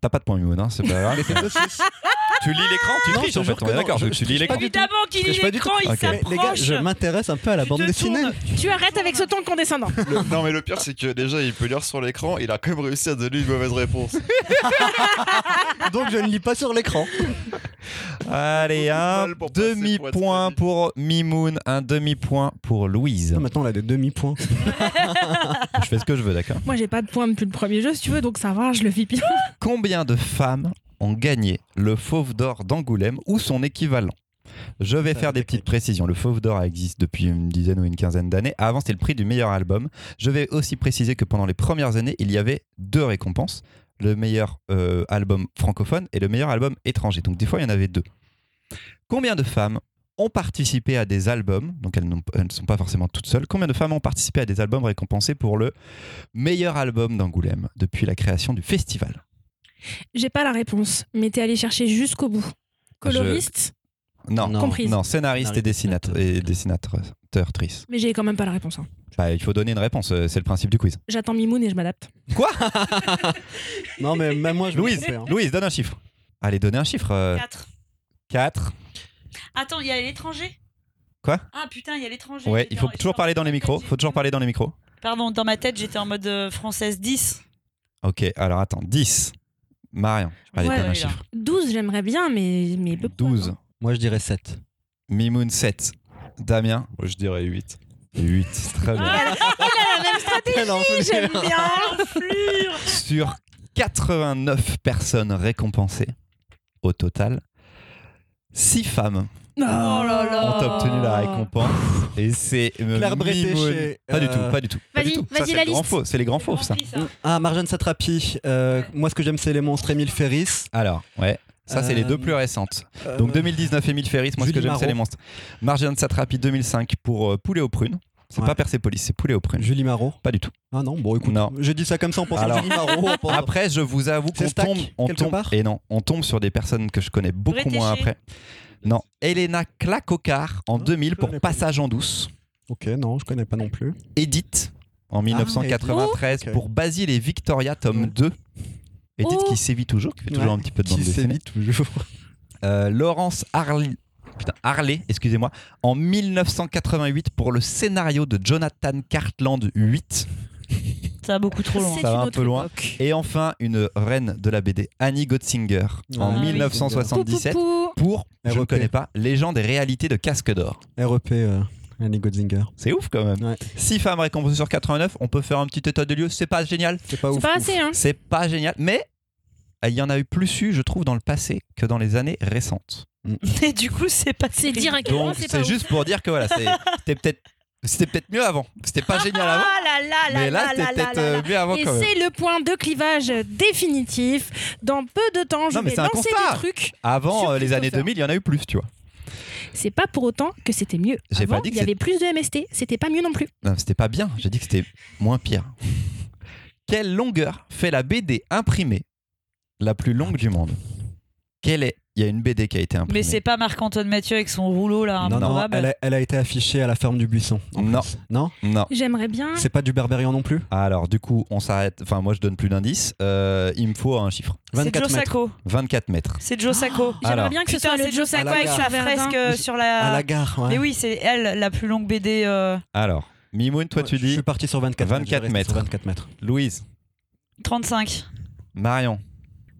T'as pas de point Mimoun, hein, c'est pas grave. *laughs* tu lis l'écran, tu triches en fait, on que est d'accord, je- tu je lis l'écran. du tout. Évidemment qu'il Je lit l'écran, il. Mais les gars, s'approche. je m'intéresse un peu à la Tu bande dessinée. Tu arrêtes avec ce ton condescendant. Non, mais le pire, c'est que déjà, il peut lire sur l'écran. Il a quand même réussi à donner une mauvaise réponse. *laughs* Donc je ne lis pas sur l'écran. Allez, un demi-point pour Mimoun, un demi-point pour Louise. Maintenant, on a des demi-points. *laughs* Je fais ce que je veux, d'accord Moi, j'ai pas de points depuis le premier jeu, si tu veux, donc ça va, je le vis bien. Combien de femmes ont gagné le Fauve d'Or d'Angoulême ou son équivalent Je vais faire des petites précisions. Le Fauve d'Or existe depuis une dizaine ou une quinzaine d'années. Avant, c'était le prix du meilleur album. Je vais aussi préciser que pendant les premières années, il y avait deux récompenses le meilleur euh, album francophone et le meilleur album étranger. Donc, des fois, il y en avait deux. Combien de femmes ont participé à des albums, donc elles ne sont pas forcément toutes seules, combien de femmes ont participé à des albums récompensés pour le meilleur album d'Angoulême depuis la création du festival? J'ai pas la réponse, mais t'es allé chercher jusqu'au bout. Coloriste, Non, Non. comprise. non, scénariste et dessinateur, et dessinateur, trice. mais j'ai quand même pas la réponse. hein. Bah, il faut donner une réponse, euh, c'est le principe du quiz. J'attends Mimoun et je m'adapte. *laughs* Non, mais même moi, je me Louise, trompe, hein. Louise, donne un chiffre. Allez, donnez un chiffre. 4. 4. Attends, il y a l'étranger? Quoi? Ah putain, il y a l'étranger. Ouais, il faut toujours parler dans les micros. Faut toujours parler dans les micros. Pardon, dans ma tête, j'étais en mode euh, française 10. Ok, alors attends, 10. Marion, allez, Ouais. un chiffre. 12, j'aimerais bien, mais, mais peu de points, 12. hein. Moi, je dirais 7. Mimoun, 7. Damien, Moi, je dirais 8. 8. Très bien. Ah, la même *laughs* stratégie, j'aime bien. *laughs* Sur 89 personnes récompensées au total, 6 femmes Oh là là. ont obtenu la récompense. Et c'est Claire Bretéché, Mimoun- Pas du euh, tout, pas du tout. pas Vas-y, du tout. Ça, vas-y, c'est la liste. faux, C'est les grands fauves, ça. Ah, Marjane Satrapi. euh, moi, ce que j'aime, c'est les monstres. Émile Ferris. Alors, ouais. Ça, c'est les Euh, deux plus récentes. Euh, Donc 2019, Émile Ferris. Moi, ce que j'aime, c'est les monstres. Marjane Satrapi 2005 pour euh, Poulet aux prunes. C'est Ouais. pas Persépolis, c'est Poulet aux prunes. Julie Marot. Pas du tout. Ah non, bon, écoute. Non. J'ai dit ça comme ça en pensant Alors, à Julie Marot. Après, je vous avoue qu'on tombe, on tombe, part et non, on tombe sur des personnes que je connais beaucoup Bretéché. moins après. Non, Elena Clacocar en Ah, 2000 je pour. Passage en douce. Ok, non, je connais pas non plus. Edith en 1993 ok. pour Basile et Victoria tome Ouais. 2. Edith Oh. qui sévit toujours, qui fait toujours Ouais, un petit peu de bande Qui dessinée. sévit toujours. *laughs* Euh, Laurence Harley, putain, Harley, excusez-moi, en 1988 pour le scénario de Jonathan Cartland 8. *laughs* Ça va beaucoup trop loin. Ça va un peu loin. époque. Et enfin, une reine de la BD, Annie Gotzinger, en Ah oui. 1977 Pou, pou, pou. pour, je ne connais pas, Légende et réalité de Casque d'Or. REP, euh, Annie Godzinger. C'est ouf quand même. Ouais. 6 femmes récompensées sur 89, on peut faire un petit état des lieux, c'est pas génial. C'est pas C'est ouf. pas ouf. assez, hein. C'est pas génial, mais il y en a eu plus eu, je trouve, dans le passé que dans les années récentes. *laughs* Et du coup, c'est pas C'est Donc c'est ouf. juste pour dire que voilà, c'est- *laughs* c'était peut-être c'était peut-être mieux avant. C'était pas génial avant, Ah là là mais là là c'était peut-être euh, mieux avant Et c'est le point de clivage définitif. Dans peu de temps, je Non, mais vais lancer constat. des trucs. Avant euh, les années Christopher. 2000, il y en a eu plus, tu vois. C'est pas pour autant que c'était mieux. J'ai Avant, pas dit que il y avait plus de MST. C'était pas mieux non plus. Non, c'était pas bien, j'ai dit que c'était moins pire. *laughs* Quelle longueur fait la BD imprimée la plus longue du monde? Quelle est Il y a une BD qui a été imprimée. Mais c'est pas Marc-Antoine Mathieu avec son rouleau là, Non, non, elle a, elle a été affichée à la ferme du buisson. Non. plus. Non Non. J'aimerais bien. C'est pas du Berberian non plus Alors, du coup, on s'arrête. Enfin, moi, je donne plus d'indices. Euh, il me faut un chiffre. C'est 24 Joe mètres. Sacco. 24 mètres. C'est Joe Sacco. Alors. J'aimerais bien que ce soit le Joe Sacco avec sa fresque euh, sur la. À la gare, ouais. Mais oui, c'est elle la plus longue BD. euh, Alors, Mimoun, toi, tu Je dis suis parti sur 24, 24 mètres. je vais rester mètres. sur 24 mètres. Louise, 35. Marion,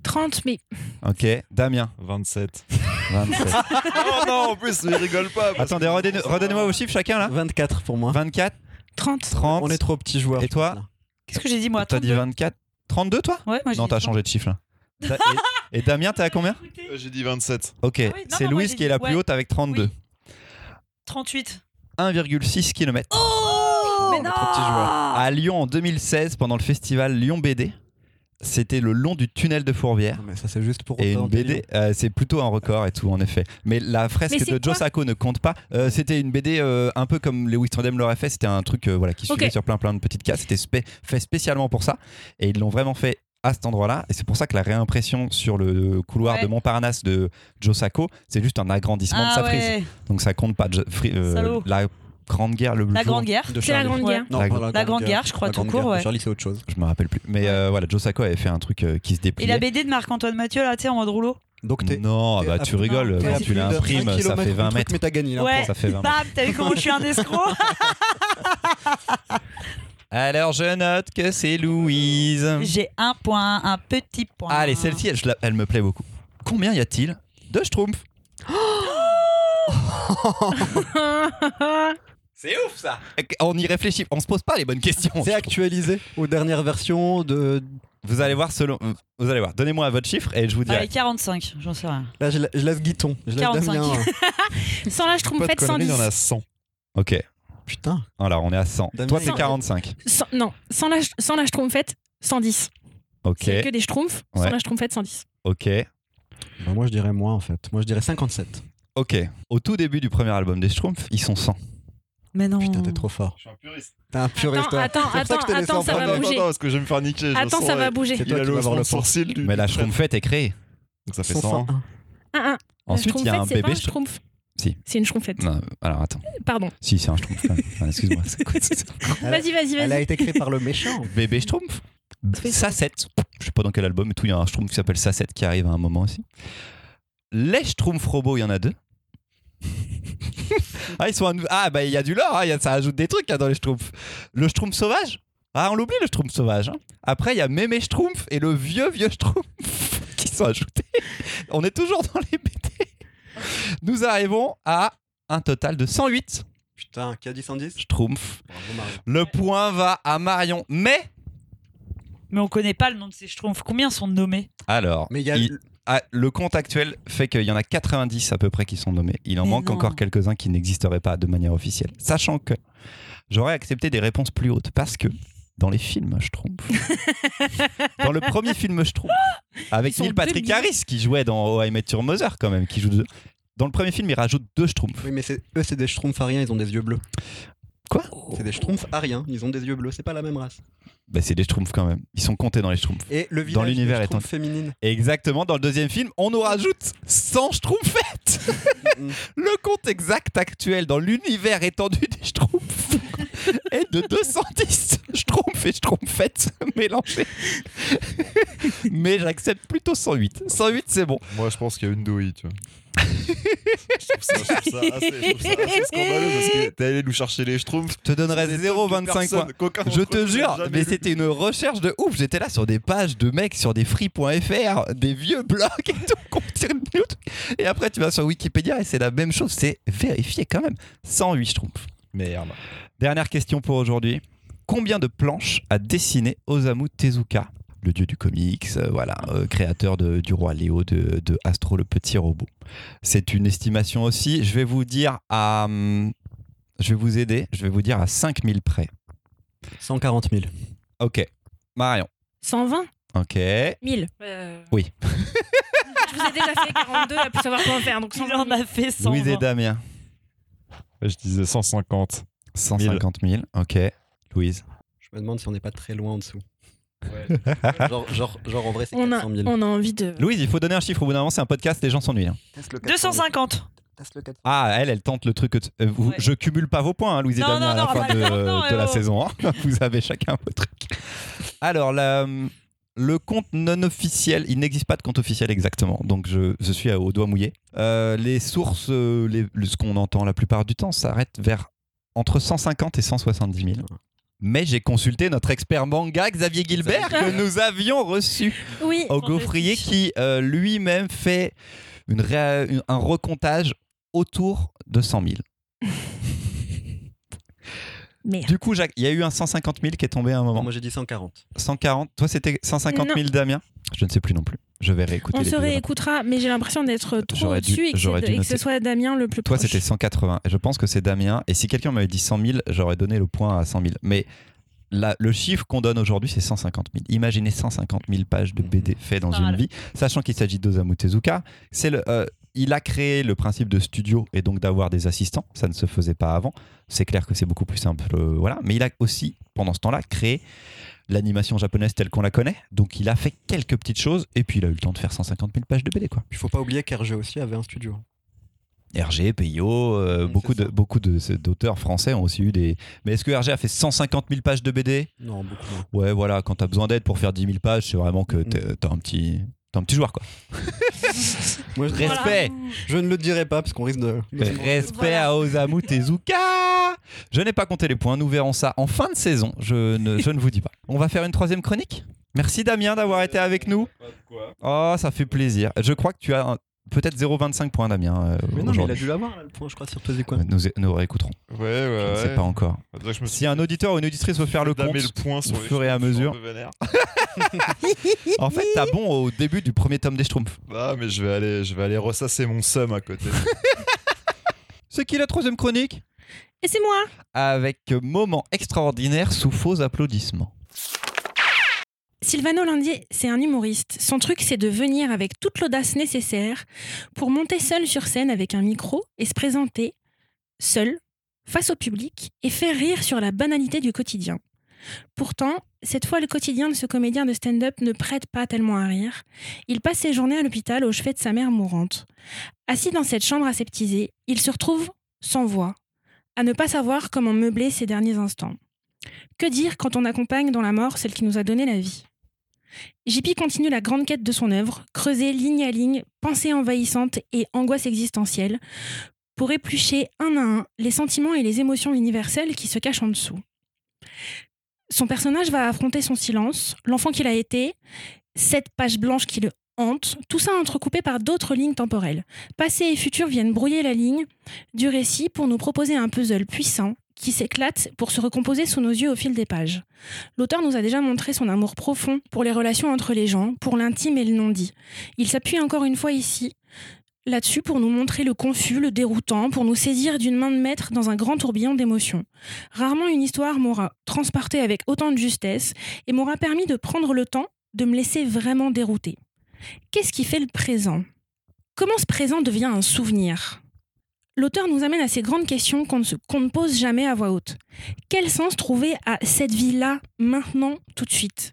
30, mais ok, Damien, 27. 27. *laughs* oh non, en plus, il rigole pas. Attendez, redonnez- redonnez-moi vos chiffres chacun là. 24 pour moi. 24, 30. 30. On est trop petits joueurs. Et toi Qu'est-ce que j'ai dit moi T'as dit 32. 24 32 toi Ouais, moi j'ai Non, dit t'as 30. changé de chiffre là. *laughs* Da- et, et Damien, t'es à combien Euh, J'ai dit 27. Ok, Ah oui, non, c'est non, moi, Louise j'ai qui est dit- la plus ouais. haute avec 32. Oui. 38. 1,6 km. Oh Mais non trop petits joueurs. À Lyon en 2016, pendant le festival Lyon BD, c'était le long du tunnel de Fourvière. Non, mais ça, c'est juste pour Et une BD, euh, c'est plutôt un record et tout, en effet. Mais la fresque de Joe Sacco ne compte pas. Euh, c'était une BD euh, un peu comme les Wistrandem l'auraient fait. C'était un truc euh, voilà, qui suivait sur plein plein de petites cases. C'était spé- fait spécialement pour ça. Et ils l'ont vraiment fait à cet endroit-là. Et c'est pour ça que la réimpression sur le couloir Ouais. de Montparnasse de Joe Sacco, c'est juste un agrandissement de Ah sa frise. ouais, Donc ça compte pas. Jo- euh, la Grande Guerre, le la Grande Guerre. C'est la. Grande. Guerre. Non, La- Grande Guerre, je crois, La tout court, ouais. Charlie, c'est autre chose. Je me rappelle plus. Mais euh, voilà, Joe Sacco avait fait un truc euh, qui se Et dépliait. la BD de Marc-Antoine Mathieu, là, tu sais, en mode rouleau? Donc. Non, bah à tu rigoles. Quand tu de l'imprimes, ça fait du 20 truc mètres. Métagani, là, Ouais. Ça fait 20 Bam, t'as vu comment je suis un escroc? *laughs* Alors je note que c'est Louise. J'ai un point, un petit point. Allez, celle-ci, elle, je la- elle me plaît beaucoup. Combien y a-t-il de Schtroumpfs? *gasps* *laughs* C'est ouf ça On y réfléchit, on se pose pas les bonnes questions. C'est actualisé aux dernières versions de. Vous allez voir selon. Vous allez voir. Donnez-moi votre chiffre et je vous dirai. Allez, 45, j'en sais rien. Là, je, la- je laisse Guiton. Je laisse 45. Damien. hein. *laughs* Sans la Pas de schtroumpfette, conneries, il y en 110. a 100. Ok. Putain. Alors on est à 100. Damien, Toi c'est 45. Sans- non, sans la, sans la schtroumpfette, 110. Ok. C'est que des schtroumpfs. Ouais. Sans la schtroumpfette, 110. Ok. Bah, moi, je dirais moins en fait. Moi, je dirais 57. Ok. Au tout début du premier album des Schtroumpfs, ils sont 100. Mais non. Putain, t'es trop fort. Je suis un puriste. T'es un puriste. Attends, toi. attends, ça attends, attends, ça premier. va bouger. non, parce que je vais me faire niquer. Attends, sens, ça va bouger. C'est Il toi a qui le vas voir le sourcil. du- Mais la. Schtroumpfette est créée. Donc ça fait 101. 100. Un, un. Ensuite, il y a un La schtroumpfette, bébé C'est pas un. Si. C'est une schtroumpfette. Non, alors attends. Pardon. Si, c'est un Schtroumpf. *laughs* Excuse-moi. c'est quoi, c'est- Elle- Vas-y, vas-y, Elle a vas-y. été créée par le méchant. *laughs* Bébé Schtroumpf. fait Sacette. Je sais pas dans quel album, mais tout, il y a un Schtroumpf qui s'appelle Sacette qui arrive à un moment aussi. Les Schtroumpfs robots, il y en a deux. *laughs* ah, ils sont un- ah, bah il y a du lore, hein, il y a- ça ajoute des trucs hein, dans les Schtroumpfs. Le Schtroumpf sauvage? Ah, on l'oublie le Schtroumpf sauvage. hein. Après, il y a Mémé Schtroumpf et le vieux vieux Schtroumpf *laughs* qui sont ajoutés. On est toujours dans les BD. Nous arrivons à un total de 108 Putain, qui a dit 110 Schtroumpfs. Bravo, Marion. Le point va à Marion. Mais, Mais on connaît pas le nom de ces schtroumpfs. Combien sont nommés? Alors, Mais il y a. il- ah, le compte actuel fait qu'il y en a 90 à peu près qui sont nommés. Il en Mais manque non. encore quelques-uns qui n'existeraient pas de manière officielle. Sachant que j'aurais accepté des réponses plus hautes parce que dans les films Schtroumpf, *laughs* dans le premier film Schtroumpf, avec Ils sont Neil Patrick Harris qui jouait dans Oh I Met Your Mother quand même, qui joue deux- Dans le premier film, il rajoute deux Schtroumpfs. Oui, mais c'est- eux, c'est des schtroumpfs ariens, ils ont des yeux bleus. Quoi C'est des schtroumpfs ariens, ils ont des yeux bleus, c'est pas la même race. Bah, c'est des Schtroumpfs quand même. Ils sont comptés dans les Schtroumpfs. Et le village l'univers des étant- schtroumpfs féminines. Exactement, dans le deuxième film, on nous rajoute 100 Schtroumpfettes. *laughs* Le compte exact actuel dans l'univers étendu des Schtroumpfs *laughs* est de 210 Schtroumpfs et Schtroumpfettes *laughs* mélangés. Mais j'accepte plutôt 108. 108, c'est bon. Moi, je pense qu'il y a une douille, tu vois. je trouve ça, je trouve ça assez, je trouve ça assez scandaleux parce que t'es allé nous chercher les schtroumpfs. Je te donnerais Des 0,25 trucs que points. personne- qu'aucun Je te jure, mais c'était une recherche de ouf. J'étais là sur des pages de mecs sur des free.fr, des vieux blogs et tout. Et après, tu vas sur Wikipédia et c'est la même chose. C'est vérifié quand même. 108 Schtroumpfs. Merde. Dernière question pour aujourd'hui. Combien de planches a dessiné Osamu Tezuka, le dieu du comics, euh, voilà, euh, créateur de- du roi Léo, de, de Astro le petit robot? C'est une estimation aussi. Je vais vous dire à. hum, je vais vous aider. Je vais vous dire à 5000 près. 140 000. Ok. Marion. 120 Ok. 1000. Oui. Je vous ai déjà fait 42 à plus savoir comment faire. Donc Il 120 en a fait 100. Louise et Damien. Je disais 150. 150 000. Ok. Louise. Je me demande si on n'est pas très loin en dessous. *laughs* *laughs* genre, genre, genre, en vrai, c'est on a, 400 000. on a envie de. Louise, il faut donner un chiffre. Au bout d'un moment, c'est un podcast, les gens s'ennuient. hein. Teste le 400 000. 250. Teste le 400 Ah, elle, elle tente le truc. que t- euh, vous- Ouais. Je cumule pas vos points, hein, Louise et Non, Damien, non, à la non, fin *laughs* bah, de, non, non, de la oh. saison. hein. Vous avez chacun vos trucs. Alors, la- le compte non officiel, il n'existe pas de compte officiel exactement. Donc, je, je suis au doigt mouillé. Euh, les sources, euh, les- ce qu'on entend la plupart du temps, s'arrête vers entre 150 et 170 000. Mais j'ai consulté notre expert manga, Xavier Gilbert, que nous avions reçu Oui. au gaufrier, qui euh, lui-même fait une ré- une- un recomptage autour de 100 000. *laughs* Merde. Du coup, Jacques, il y a eu un 150 000 qui est tombé à un moment. Moi, j'ai dit 140. 140. Toi, c'était 150 000, Damien? Je ne sais plus non plus. Je vais réécouter On se réécoutera, mais j'ai l'impression d'être trop J'aurais dû- au-dessus et, que et que ce soit Damien le plus Toi, proche. c'était 180. Et je pense que c'est Damien. Et si quelqu'un m'avait dit 100 000, j'aurais donné le point à 100 000. Mais la- le chiffre qu'on donne aujourd'hui, c'est 150 000. Imaginez 150 000 pages de BD faites dans une vie, sachant qu'il s'agit d'Osamu Tezuka. C'est le, euh, il a créé le principe de studio et donc d'avoir des assistants. Ça ne se faisait pas avant. C'est clair que c'est beaucoup plus simple. euh, voilà. Mais il a aussi pendant ce temps-là, créé l'animation japonaise telle qu'on la connaît. Donc il a fait quelques petites choses et puis il a eu le temps de faire 150 000 pages de BD. Quoi. Il faut pas oublier qu'RG aussi avait un studio. RG, PIO, euh, Mm, beaucoup c'est de ça. beaucoup de- d'auteurs français ont aussi eu des. Mais est-ce que RG a fait 150 000 pages de BD Non, beaucoup moins. Ouais, voilà. Quand t'as besoin d'aide pour faire 10 000 pages, c'est vraiment que Mm. t'es- t'as un petit. T'es un petit joueur quoi. *laughs* Moi, je, Respect. je ne le dirai pas parce qu'on risque de. de- Respect Voilà. à Osamu Tezuka Je n'ai pas compté les points, nous verrons ça en fin de saison, je ne, je ne vous dis pas. On va faire une troisième chronique Merci Damien d'avoir été avec nous. Oh, ça fait plaisir. Je crois que tu as un- peut-être 0,25 points Damien euh, Mais non, mais il a dû l'avoir là, le point, je crois, sur quoi. Nous, nous réécouterons. Ouais, Je ouais, ne sais ouais. pas encore. Je me Si un auditeur ou une auditrice veut faire le compte, le point sur au les fur et à mesure. je *laughs* en fait, t'as bon au début du premier tome des Schtroumpfs. Ah, mais je vais aller, je vais aller ressasser mon seum à côté. *laughs* C'est qui la troisième chronique? Et c'est moi Avec moment extraordinaire sous faux applaudissements. Sylvano Landier, c'est un humoriste. Son truc, c'est de venir avec toute l'audace nécessaire pour monter seul sur scène avec un micro et se présenter seul, face au public, et faire rire sur la banalité du quotidien. Pourtant, cette fois, le quotidien de ce comédien de stand-up ne prête pas tellement à rire. Il passe ses journées à l'hôpital au chevet de sa mère mourante. Assis dans cette chambre aseptisée, il se retrouve sans voix, à ne pas savoir comment meubler ses derniers instants. Que dire quand on accompagne dans la mort celle qui nous a donné la vie? JP continue la grande quête de son œuvre, creuser ligne à ligne, pensée envahissante et angoisse existentielle, pour éplucher un à un les sentiments et les émotions universelles qui se cachent en dessous. Son personnage va affronter son silence, l'enfant qu'il a été, cette page blanche qui le hante, tout ça entrecoupé par d'autres lignes temporelles. Passé et futur viennent brouiller la ligne du récit pour nous proposer un puzzle puissant qui s'éclate pour se recomposer sous nos yeux au fil des pages. L'auteur nous a déjà montré son amour profond pour les relations entre les gens, pour l'intime et le non-dit. Il s'appuie encore une fois ici là-dessus pour nous montrer le confus, le déroutant, pour nous saisir d'une main de maître dans un grand tourbillon d'émotions. Rarement une histoire m'aura transporté avec autant de justesse et m'aura permis de prendre le temps de me laisser vraiment dérouter. Qu'est-ce qui fait le présent? Comment ce présent devient un souvenir? L'auteur nous amène à ces grandes questions qu'on ne, pose jamais à voix haute. Quel sens trouver à cette vie-là, maintenant, tout de suite?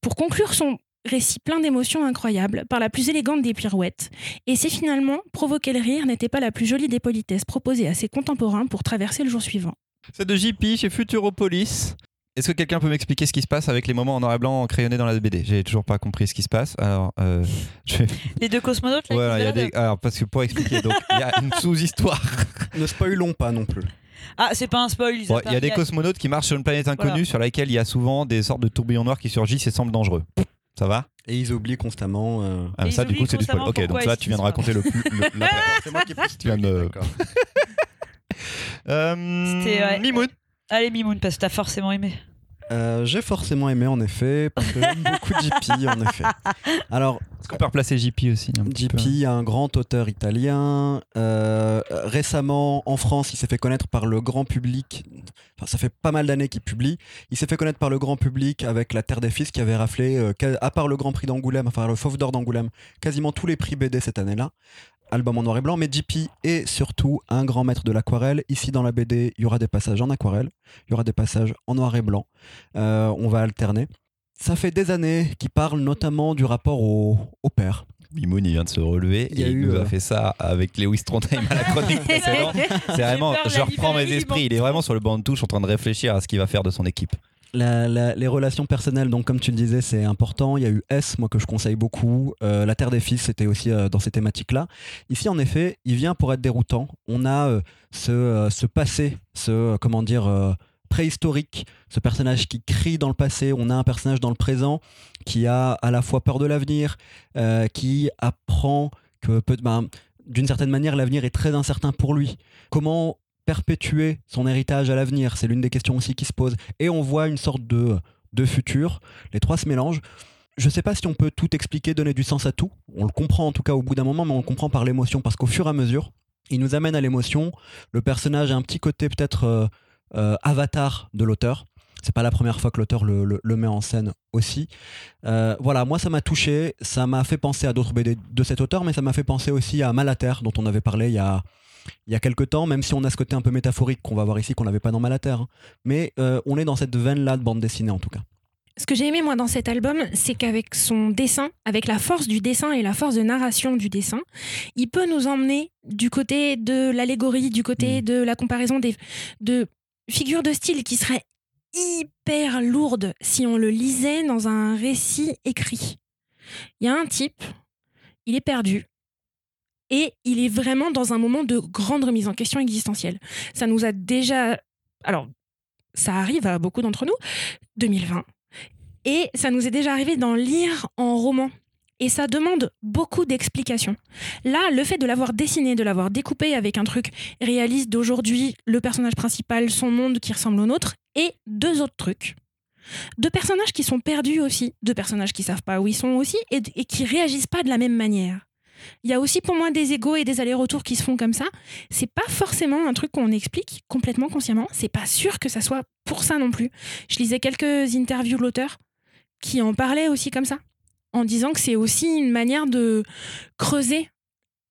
Pour conclure son récit plein d'émotions incroyables, par la plus élégante des pirouettes, et c'est finalement provoquer le rire n'était pas la plus jolie des politesses proposées à ses contemporains pour traverser le jour suivant. C'est de JP chez Futuropolis. Est-ce que quelqu'un peut m'expliquer ce qui se passe avec les moments en noir et blanc crayonnés dans la BD J'ai toujours pas compris ce qui se passe. Alors, euh, *laughs* je Les deux cosmonautes, là, voilà, y a des... Alors, parce que pour expliquer, donc il y a une sous-histoire. *laughs* Ne spoilons pas non plus. Ah, c'est pas un spoil. Il y a des cosmonautes qui marchent sur une planète inconnue Voilà. sur laquelle il y a souvent des sortes de tourbillons noirs qui surgissent et semblent dangereux. Ça va? Et ils oublient constamment. euh, Ah, Ça, du coup, c'est du spoil. Ok, donc là, tu viens de raconter le plus. le- C'est moi qui ai *laughs* Tu viens de. Euh, C'était. Allez, Mimoun, parce que t'as forcément aimé. Euh, J'ai forcément aimé en effet, parce que j'aime beaucoup *laughs* JP en effet. Alors, Est-ce qu'on peut replacer JP aussi un petit peu JP, un grand auteur italien. Euh, récemment, en France, il s'est fait connaître par le grand public. Enfin, ça fait pas mal d'années qu'il publie. Il s'est fait connaître par le grand public avec La Terre des Fils qui avait raflé, euh, à part le Grand Prix d'Angoulême, enfin le Fauve d'Or d'Angoulême, quasiment tous les prix BD cette année-là. Album en noir et blanc, mais JP est surtout un grand maître de l'aquarelle. Ici, dans la BD, il y aura des passages en aquarelle, il y aura des passages en noir et blanc. Euh, on va alterner. Ça fait des années qu'il parle notamment du rapport au, au père. Mimoun, il vient de se relever Il et il eu, nous a euh, fait ça avec Lewis Trondheim à la chronique *laughs* précédente. C'est vraiment, peur je reprends mes esprits. Il est vraiment sur le banc de touche en train de réfléchir à ce qu'il va faire de son équipe. Les relations personnelles, donc comme tu le disais, c'est important. Il y a eu S, moi que je conseille beaucoup. Euh, la Terre des Fils, c'était aussi euh, dans ces thématiques-là. Ici, en effet, il vient pour être déroutant. On a euh, ce, passé, ce comment dire préhistorique, ce personnage qui crie dans le passé. On a un personnage dans le présent qui a à la fois peur de l'avenir, qui apprend que peut, ben, d'une certaine manière, l'avenir est très incertain pour lui. Comment perpétuer son héritage à l'avenir C'est l'une des questions aussi qui se pose. Et on voit une sorte de, de futur. Les trois se mélangent. Je ne sais pas si on peut tout expliquer, donner du sens à tout. On le comprend en tout cas au bout d'un moment, mais on le comprend par l'émotion parce qu'au fur et à mesure, il nous amène à l'émotion. Le personnage a un petit côté peut-être euh, euh, avatar de l'auteur. C'est pas la première fois que l'auteur le, met en scène aussi. Euh, voilà, moi ça m'a touché, ça m'a fait penser à d'autres BD de cet auteur, mais ça m'a fait penser aussi à Malater, dont on avait parlé il y a, il y a quelque temps, même si on a ce côté un peu métaphorique qu'on va voir ici, qu'on n'avait pas dans Malaterre. hein. Mais euh, on est dans cette veine-là de bande dessinée en tout cas. Ce que j'ai aimé moi dans cet album, c'est qu'avec son dessin, avec la force du dessin et la force de narration du dessin, il peut nous emmener du côté de l'allégorie, du côté Mm. de la comparaison des de figures de style qui seraient hyper lourdes si on le lisait dans un récit écrit. Il y a un type, il est perdu. Et il est vraiment dans un moment de grande remise en question existentielle. Ça nous a déjà. Alors, ça arrive à beaucoup d'entre nous. 2020. Et ça nous est déjà arrivé d'en lire en roman. Et ça demande beaucoup d'explications. Là, le fait de l'avoir dessiné, de l'avoir découpé avec un truc réaliste d'aujourd'hui, le personnage principal, son monde qui ressemble au nôtre, et deux autres trucs. Deux personnages qui sont perdus aussi, deux personnages qui savent pas où ils sont aussi, et, et qui réagissent pas de la même manière. Il y a aussi pour moi des égaux et des allers-retours qui se font comme ça. C'est pas forcément un truc qu'on explique complètement consciemment. C'est pas sûr que ça soit pour ça non plus. Je lisais quelques interviews de l'auteur qui en parlaient aussi comme ça, en disant que c'est aussi une manière de creuser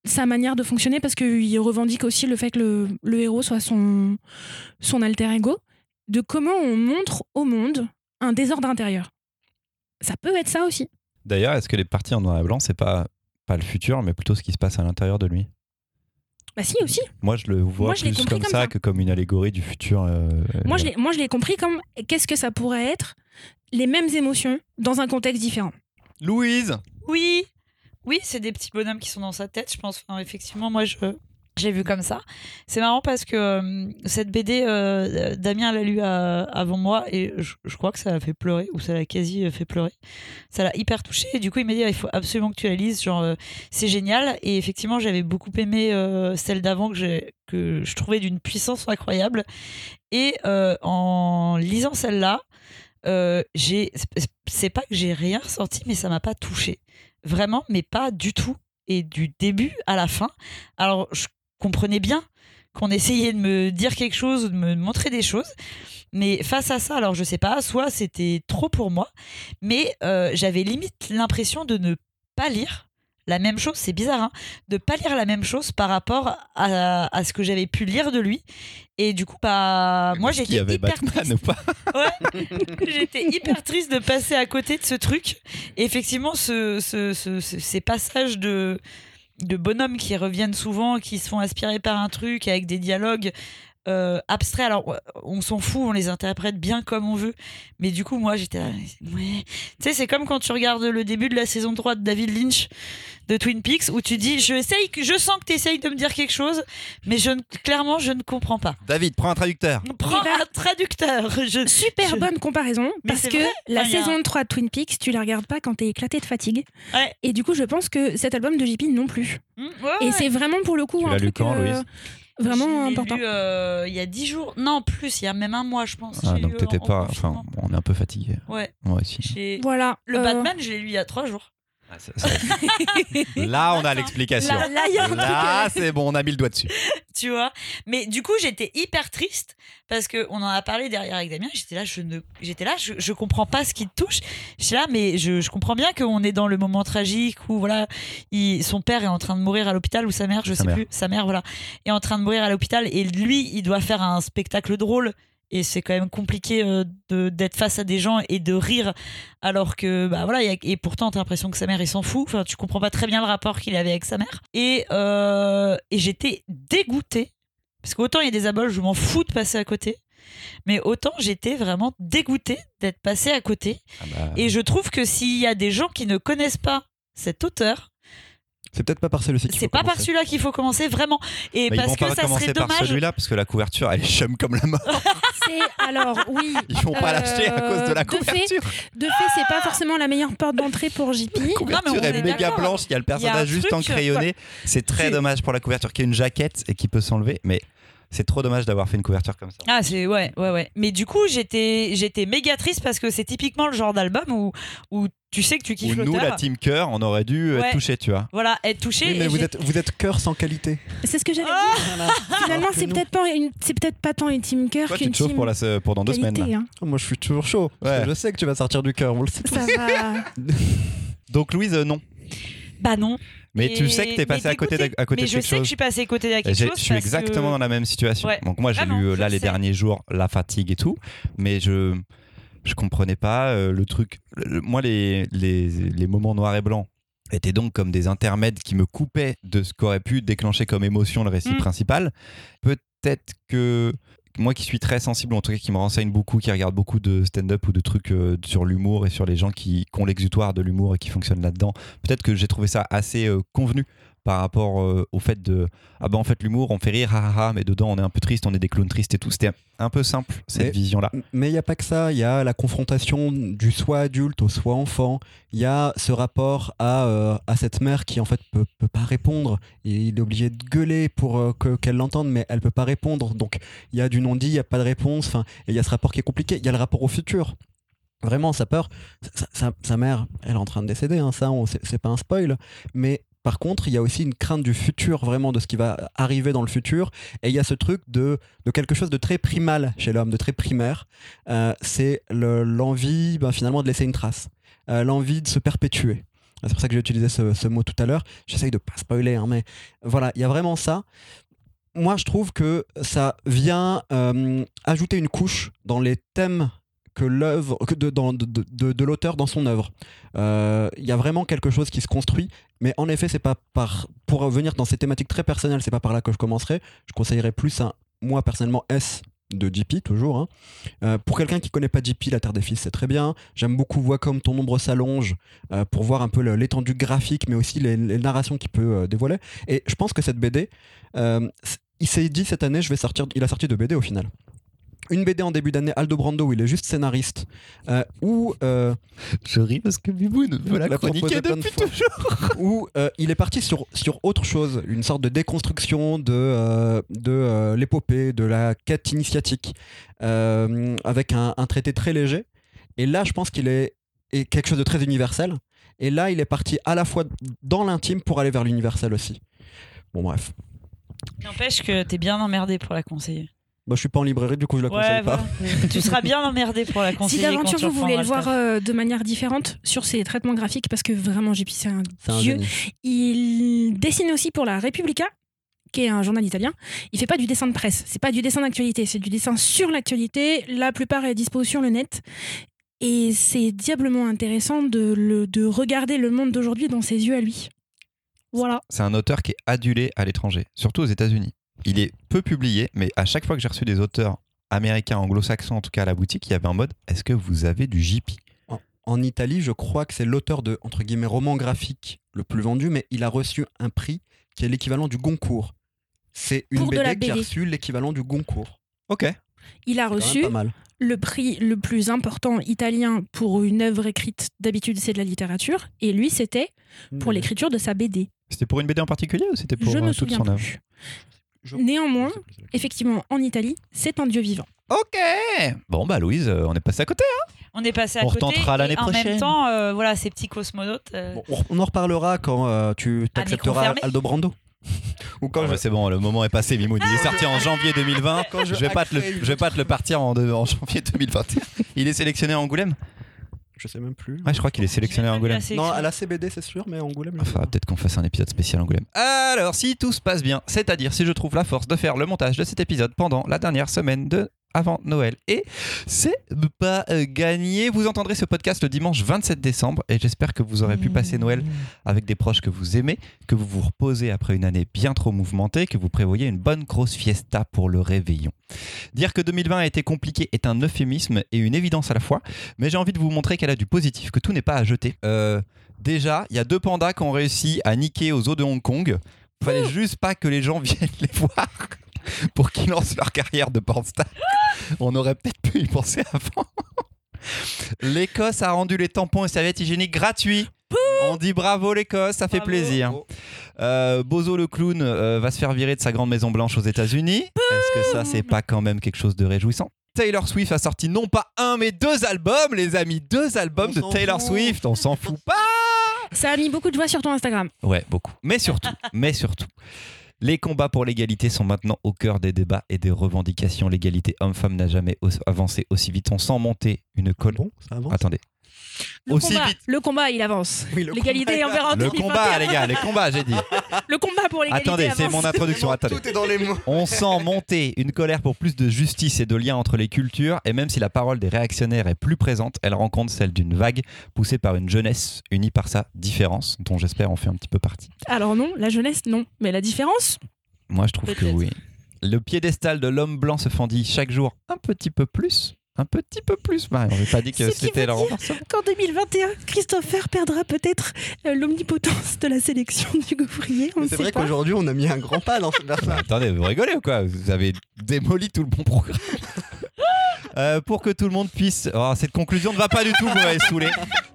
sa manière de fonctionner parce qu'il revendique aussi le fait que le, le héros soit son, son alter ego, de comment on montre au monde un désordre intérieur. Ça peut être ça aussi. D'ailleurs, est-ce que les parties en noir et blanc, c'est pas, pas le futur, mais plutôt ce qui se passe à l'intérieur de lui Bah si aussi. Moi, je le vois Moi, je plus comme, comme ça, ça. que comme une allégorie du futur. euh, Moi, je l'ai- moi, je l'ai compris comme qu'est-ce que ça pourrait être les mêmes émotions dans un contexte différent. Louise Oui, oui, c'est des petits bonhommes qui sont dans sa tête, je pense. Enfin, effectivement, moi, je j'ai vu comme ça. C'est marrant parce que euh, cette BD, euh, Damien l'a lu à- avant moi et je, crois que ça l'a fait pleurer ou ça l'a quasi euh, fait pleurer. Ça l'a hyper touché et du coup, il m'a dit il faut absolument que tu la lises. Genre, euh, c'est génial. Et effectivement, j'avais beaucoup aimé euh, celle d'avant que, que je trouvais d'une puissance incroyable. Et euh, en lisant celle-là, euh, j'ai c'est- c'est pas que j'ai rien ressenti mais ça m'a pas touché vraiment mais pas du tout et du début à la fin alors je comprenais bien qu'on essayait de me dire quelque chose ou de me montrer des choses mais face à ça alors je sais pas soit c'était trop pour moi mais euh, j'avais limite l'impression de ne pas lire la même chose, c'est bizarre, hein, de pas lire la même chose par rapport à, à ce que j'avais pu lire de lui. Et du coup, bah, moi j'étais hyper Batman triste. ou pas *laughs* *laughs* J'étais hyper triste de passer à côté de ce truc. Et effectivement, ce- ce- ce- ces passages de, de bonhommes qui reviennent souvent, qui se font aspirer par un truc avec des dialogues euh, abstraits. Alors, on s'en fout, on les interprète bien comme on veut. Mais du coup, moi, j'étais. Ouais. Tu sais, c'est comme quand tu regardes le début de la saison 3 de David Lynch de Twin Peaks où tu dis je, essaye, que- je sens que tu essayes de me dire quelque chose, mais je, ne- clairement, je ne comprends pas. David, prends un traducteur. Prends un traducteur. Je, Super je- bonne comparaison Mais parce que vrai. la saison 3 de Twin Peaks, tu la regardes pas quand t'es éclaté de fatigue. Ouais. Et du coup, je pense que cet album de JP non plus. Mmh, ouais, Et ouais. c'est vraiment pour le coup Tu un truc quand, euh, Louise? Vraiment important. euh, il y a 10 jours. Non, plus, il y a même un mois, je pense. Ah, donc t'étais pas. Enfin, on est un peu fatigué. Ouais. Moi aussi. Voilà. Le euh, Batman, je l'ai lu il y a 3 jours. Ah, ça- ça- Là, on a l'explication. Là, là, il y a truc, Là, c'est bon, on a mis le doigt dessus. Tu vois Mais du coup, j'étais hyper triste parce qu'on en a parlé derrière avec Damien. J'étais là, je ne, j'étais là, je, je comprends pas ce qui te touche. J'étais là, mais je, je comprends bien qu'on est dans le moment tragique où voilà, il- son père est en train de mourir à l'hôpital ou sa mère, je Sa sais mère. plus, sa mère voilà, est en train de mourir à l'hôpital et lui, il doit faire un spectacle drôle. Et c'est quand même compliqué euh, de- d'être face à des gens et de rire. Alors que bah voilà il y a- et pourtant t'as l'impression que sa mère il s'en fout. Enfin tu comprends pas très bien le rapport qu'il avait avec sa mère. Et euh, et j'étais dégoûtée. Parce qu'autant il y a des aboles je m'en fous de passer à côté. Mais autant j'étais vraiment dégoûtée d'être passée à côté. Ah bah, et je trouve que s'il y a des gens qui ne connaissent pas cet auteur C'est peut-être pas par celui-ci qu'il c'est pas par commencer. celui-là qu'il faut commencer vraiment et mais ils parce vont que pas ça commencer serait par dommage celui-là parce que la couverture elle est chum comme la mort. *laughs* C'est alors oui. Ils vont pas Euh, l'acheter à cause de la de fait, couverture. De fait, c'est pas forcément la meilleure porte d'entrée pour JP. La couverture on est, est méga d'accord. blanche, il y a le personnage juste truc, en crayonné. C'est très C'est- dommage pour la couverture qui a une jaquette et qui peut s'enlever, mais c'est trop dommage d'avoir fait une couverture comme ça. Ah c'est ouais ouais ouais. Mais du coup j'étais j'étais méga triste parce que c'est typiquement le genre d'album où où tu sais que tu Ou kiffes nous, l'auteur. la team cœur, on aurait dû Ouais. être touchés, tu vois. Voilà être touché. Oui, mais vous êtes, vous êtes cœur sans qualité. C'est ce que j'avais Ah dit. Voilà. *laughs* Finalement, c'est nous- peut-être pas une, c'est peut-être pas tant une team cœur qu'une team pour, la, pour dans deux semaines. hein. Oh, Moi, je suis toujours chaud. Ouais. Je sais que tu vas sortir du cœur, on le sait tous. Ça va. *laughs* Donc, Louise, euh, non. Bah non. Mais tu sais que t'es passé à côté, d'à- à côté mais de je quelque sais que chose. je suis passé à côté de quelque chose. Je suis exactement que- dans la même situation. Ouais. Donc moi j'ai lu euh, je là le les sais. derniers jours la fatigue et tout, mais je je comprenais pas euh, le truc. Le- moi les, les les moments noirs et blancs étaient donc comme des intermèdes qui me coupaient de ce qu'aurait pu déclencher comme émotion le récit Mm. principal. Peut-être que moi qui suis très sensible, en tout cas qui me renseigne beaucoup, qui regarde beaucoup de stand-up ou de trucs euh, sur l'humour et sur les gens qui, qui ont l'exutoire de l'humour et qui fonctionnent là-dedans, peut-être que j'ai trouvé ça assez euh, convenu par rapport euh, au fait de ah bah en fait l'humour on fait rire ah, ah, ah, mais dedans on est un peu triste on est des clowns tristes et tout. C'était un peu simple cette Mais- vision là Mais il n'y a pas que ça, il y a la confrontation du soi adulte au soi enfant, il y a ce rapport à, euh, à cette mère qui en fait peut, peut pas répondre, et il est obligé de gueuler pour euh, que- qu'elle l'entende, mais elle peut pas répondre, donc il y a du non-dit, il n'y a pas de réponse, enfin, et il y a ce rapport qui est compliqué, il y a le rapport au futur. Vraiment, sa peur, sa, sa- sa mère, elle est en train de décéder, hein, ça, c'est pas un spoil, mais par contre, il y a aussi une crainte du futur, vraiment de ce qui va arriver dans le futur, et il y a ce truc de, de quelque chose de très primal chez l'homme, de très primaire, euh, c'est le- l'envie ben, finalement de laisser une trace, euh, l'envie de se perpétuer. C'est pour ça que j'ai utilisé ce, mot tout à l'heure. J'essaye de pas spoiler, hein, mais voilà, il y a vraiment ça. Moi, je trouve que ça vient euh, ajouter une couche dans les thèmes que de, l'auteur dans son œuvre. Il y a vraiment quelque chose qui se construit, mais en effet, c'est pas par pour revenir dans ces thématiques très personnelles, c'est pas par là que je commencerai. Je conseillerais plus un moi personnellement S de JP toujours. hein. Euh, pour quelqu'un qui connaît pas JP, La Terre des Fils, c'est très bien. J'aime beaucoup Vois comme ton ombre s'allonge euh, pour voir un peu l'étendue graphique, mais aussi les, narrations qu'il peut euh, dévoiler. Et je pense que cette BD, il s'est dit cette année, je vais sortir. Il a sorti deux BD au final. Une BD en début d'année, Aldo Brando, où il est juste scénariste, euh, où euh, je ris parce que Bibou ne veut la chroniquer plein de fois. où euh, il est parti sur, sur autre chose, une sorte de déconstruction de, euh, de euh, l'épopée, de la quête initiatique, euh, avec un, un traité très léger. Et là, je pense qu'il est, est quelque chose de très universel. Et là, il est parti à la fois dans l'intime pour aller vers l'universel aussi. Bon, bref. N'empêche que t'es bien emmerdé pour la conseiller. Moi, je suis pas en librairie, du coup, je la conseille Ouais, pas. voilà. tu seras bien emmerdé pour la Si conseiller. d'aventure quand tu vous voulez le voir euh, de manière différente sur ses traitements graphiques, parce que vraiment JP c'est un C'est un dieu. Il dessine aussi pour la Repubblica, qui est un journal italien. Il fait pas du dessin de presse, c'est pas du dessin d'actualité, c'est du dessin sur l'actualité. La plupart est dispo sur le net. Et c'est diablement intéressant de, le- de regarder le monde d'aujourd'hui dans ses yeux à lui. Voilà. c'est un auteur qui est adulé à l'étranger surtout aux États-Unis il est peu publié mais à chaque fois que j'ai reçu des auteurs américains anglo-saxons en tout cas à la boutique il y avait un mode est-ce que vous avez du JP En Italie, je crois que c'est l'auteur de, entre guillemets, roman graphique le plus vendu, mais il a reçu un prix qui est l'équivalent du Goncourt. C'est une Pour de BD, la qui a BD. reçu l'équivalent du Goncourt. ok Il a C'est quand même reçu pas mal. le prix le plus important italien pour une œuvre écrite. D'habitude, c'est de la littérature. Et lui, c'était pour l'écriture de sa BD. c'était pour une BD en particulier ou c'était pour Je euh, me toute souviens son œuvre? plus. Je- Néanmoins, effectivement, en Italie, c'est un dieu vivant. ok bon bah Louise euh, on est passé à côté On est passé à On côté. retentera et l'année En prochaine. même temps, euh, voilà, ces petits cosmonautes. euh, Bon, on- on en reparlera quand euh, tu t'accepteras. Aldo Brando. Ou quand Ah je- bah, c'est bon, le moment est passé, Mimoun. Il est sorti en janvier 2020. Quand je, je vais pas te le, je vais pas te le partir en, de- en janvier 2021. Il est sélectionné à Angoulême? Je sais même plus. Ouais, je crois qu'il est sélectionné à Angoulême. Non, à la CBD, c'est sûr, mais Angoulême. sais Enfin, peut-être qu'on fasse un épisode spécial Angoulême. Alors, si tout se passe bien, c'est-à-dire si je trouve la force de faire le montage de cet épisode pendant la dernière semaine de avant Noël. Et c'est pas euh, gagné. Vous entendrez ce podcast le dimanche 27 décembre et j'espère que vous aurez pu passer Noël avec des proches que vous aimez, que vous vous reposez après une année bien trop mouvementée, que vous prévoyez une bonne grosse fiesta pour le réveillon. Dire que 2020 a été compliqué est un euphémisme et une évidence à la fois, mais j'ai envie de vous montrer qu'elle a du positif, que tout n'est pas à jeter. Euh, déjà, il y a deux pandas qui ont réussi à niquer aux eaux de Hong Kong. Fallait juste pas que les gens *laughs* viennent les voir *laughs* pour qu'ils lancent leur carrière de pornstar. On aurait peut-être pu y penser avant. *laughs* L'Écosse a rendu les tampons et serviettes hygiéniques gratuits. On dit bravo l'Écosse, ça fait plaisir. Euh, Bozo le clown euh, va se faire virer de sa grande Maison Blanche aux États-Unis. Est-ce que ça, c'est pas quand même quelque chose de réjouissant? Taylor Swift a sorti non pas un mais deux albums, les amis, deux albums On de Taylor fout. Swift. On s'en fout pas. Ça a mis beaucoup de joie sur ton Instagram. Ouais, beaucoup. Mais surtout, *laughs* mais surtout, les combats pour l'égalité sont maintenant au cœur des débats et des revendications. L'égalité homme-femme n'a jamais avancé aussi vite. On sent monter une colonne. Bon, ça avance? Attendez. Le Aussi combat, vite. le combat, il avance. *laughs* Oui, L'égalité combat, envers un Le combat, les gars, le combat, j'ai dit. *laughs* Le combat pour l'égalité Attendez, c'est mon introduction. Attendez. Tout est dans les mots. On sent monter une colère pour plus de justice et de lien entre les cultures, et même si la parole des réactionnaires est plus présente, elle rencontre celle d'une vague poussée par une jeunesse unie par sa différence, dont j'espère on fait un petit peu partie. Alors non, la jeunesse, non. Mais la différence, Moi, je trouve que oui. Le piédestal de l'homme blanc se fendit chaque jour un petit peu plus. Un petit peu plus. Bah, on n'avait pas dit que Ce c'était veut le dire renversement. qu'en 2021, Christopher perdra peut-être euh, l'omnipotence de la sélection du gaufrier. C'est sait vrai qu'aujourd'hui, on a mis un grand pas dans cette Bah, version. attendez, vous rigolez ou quoi? Vous avez démoli tout le bon programme. Euh, pour que tout le monde puisse. Oh, cette conclusion ne va pas du tout, vous m'avez saoulé.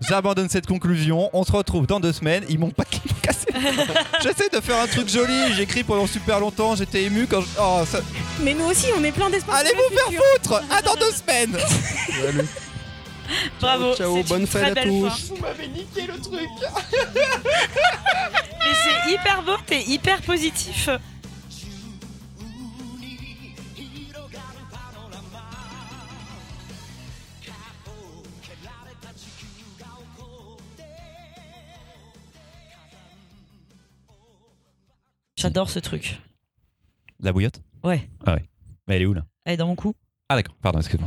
J'abandonne cette conclusion. On se retrouve dans deux semaines. Ils m'ont pas cassé. J'essaie de faire un truc joli. J'écris pendant super longtemps. J'étais ému quand. je- Oh, ça... Mais nous aussi, on est plein d'espoir. Allez vous faire foutre À dans deux semaines Salut. Bravo. Ciao, bonne fête à tous. fin. Vous m'avez niqué le truc Mais c'est hyper beau, t'es hyper positif. J'adore ce truc. La bouillotte? Ouais. Ah ouais. Mais elle est où là? Elle est dans mon cou. Ah d'accord, pardon, excuse-moi.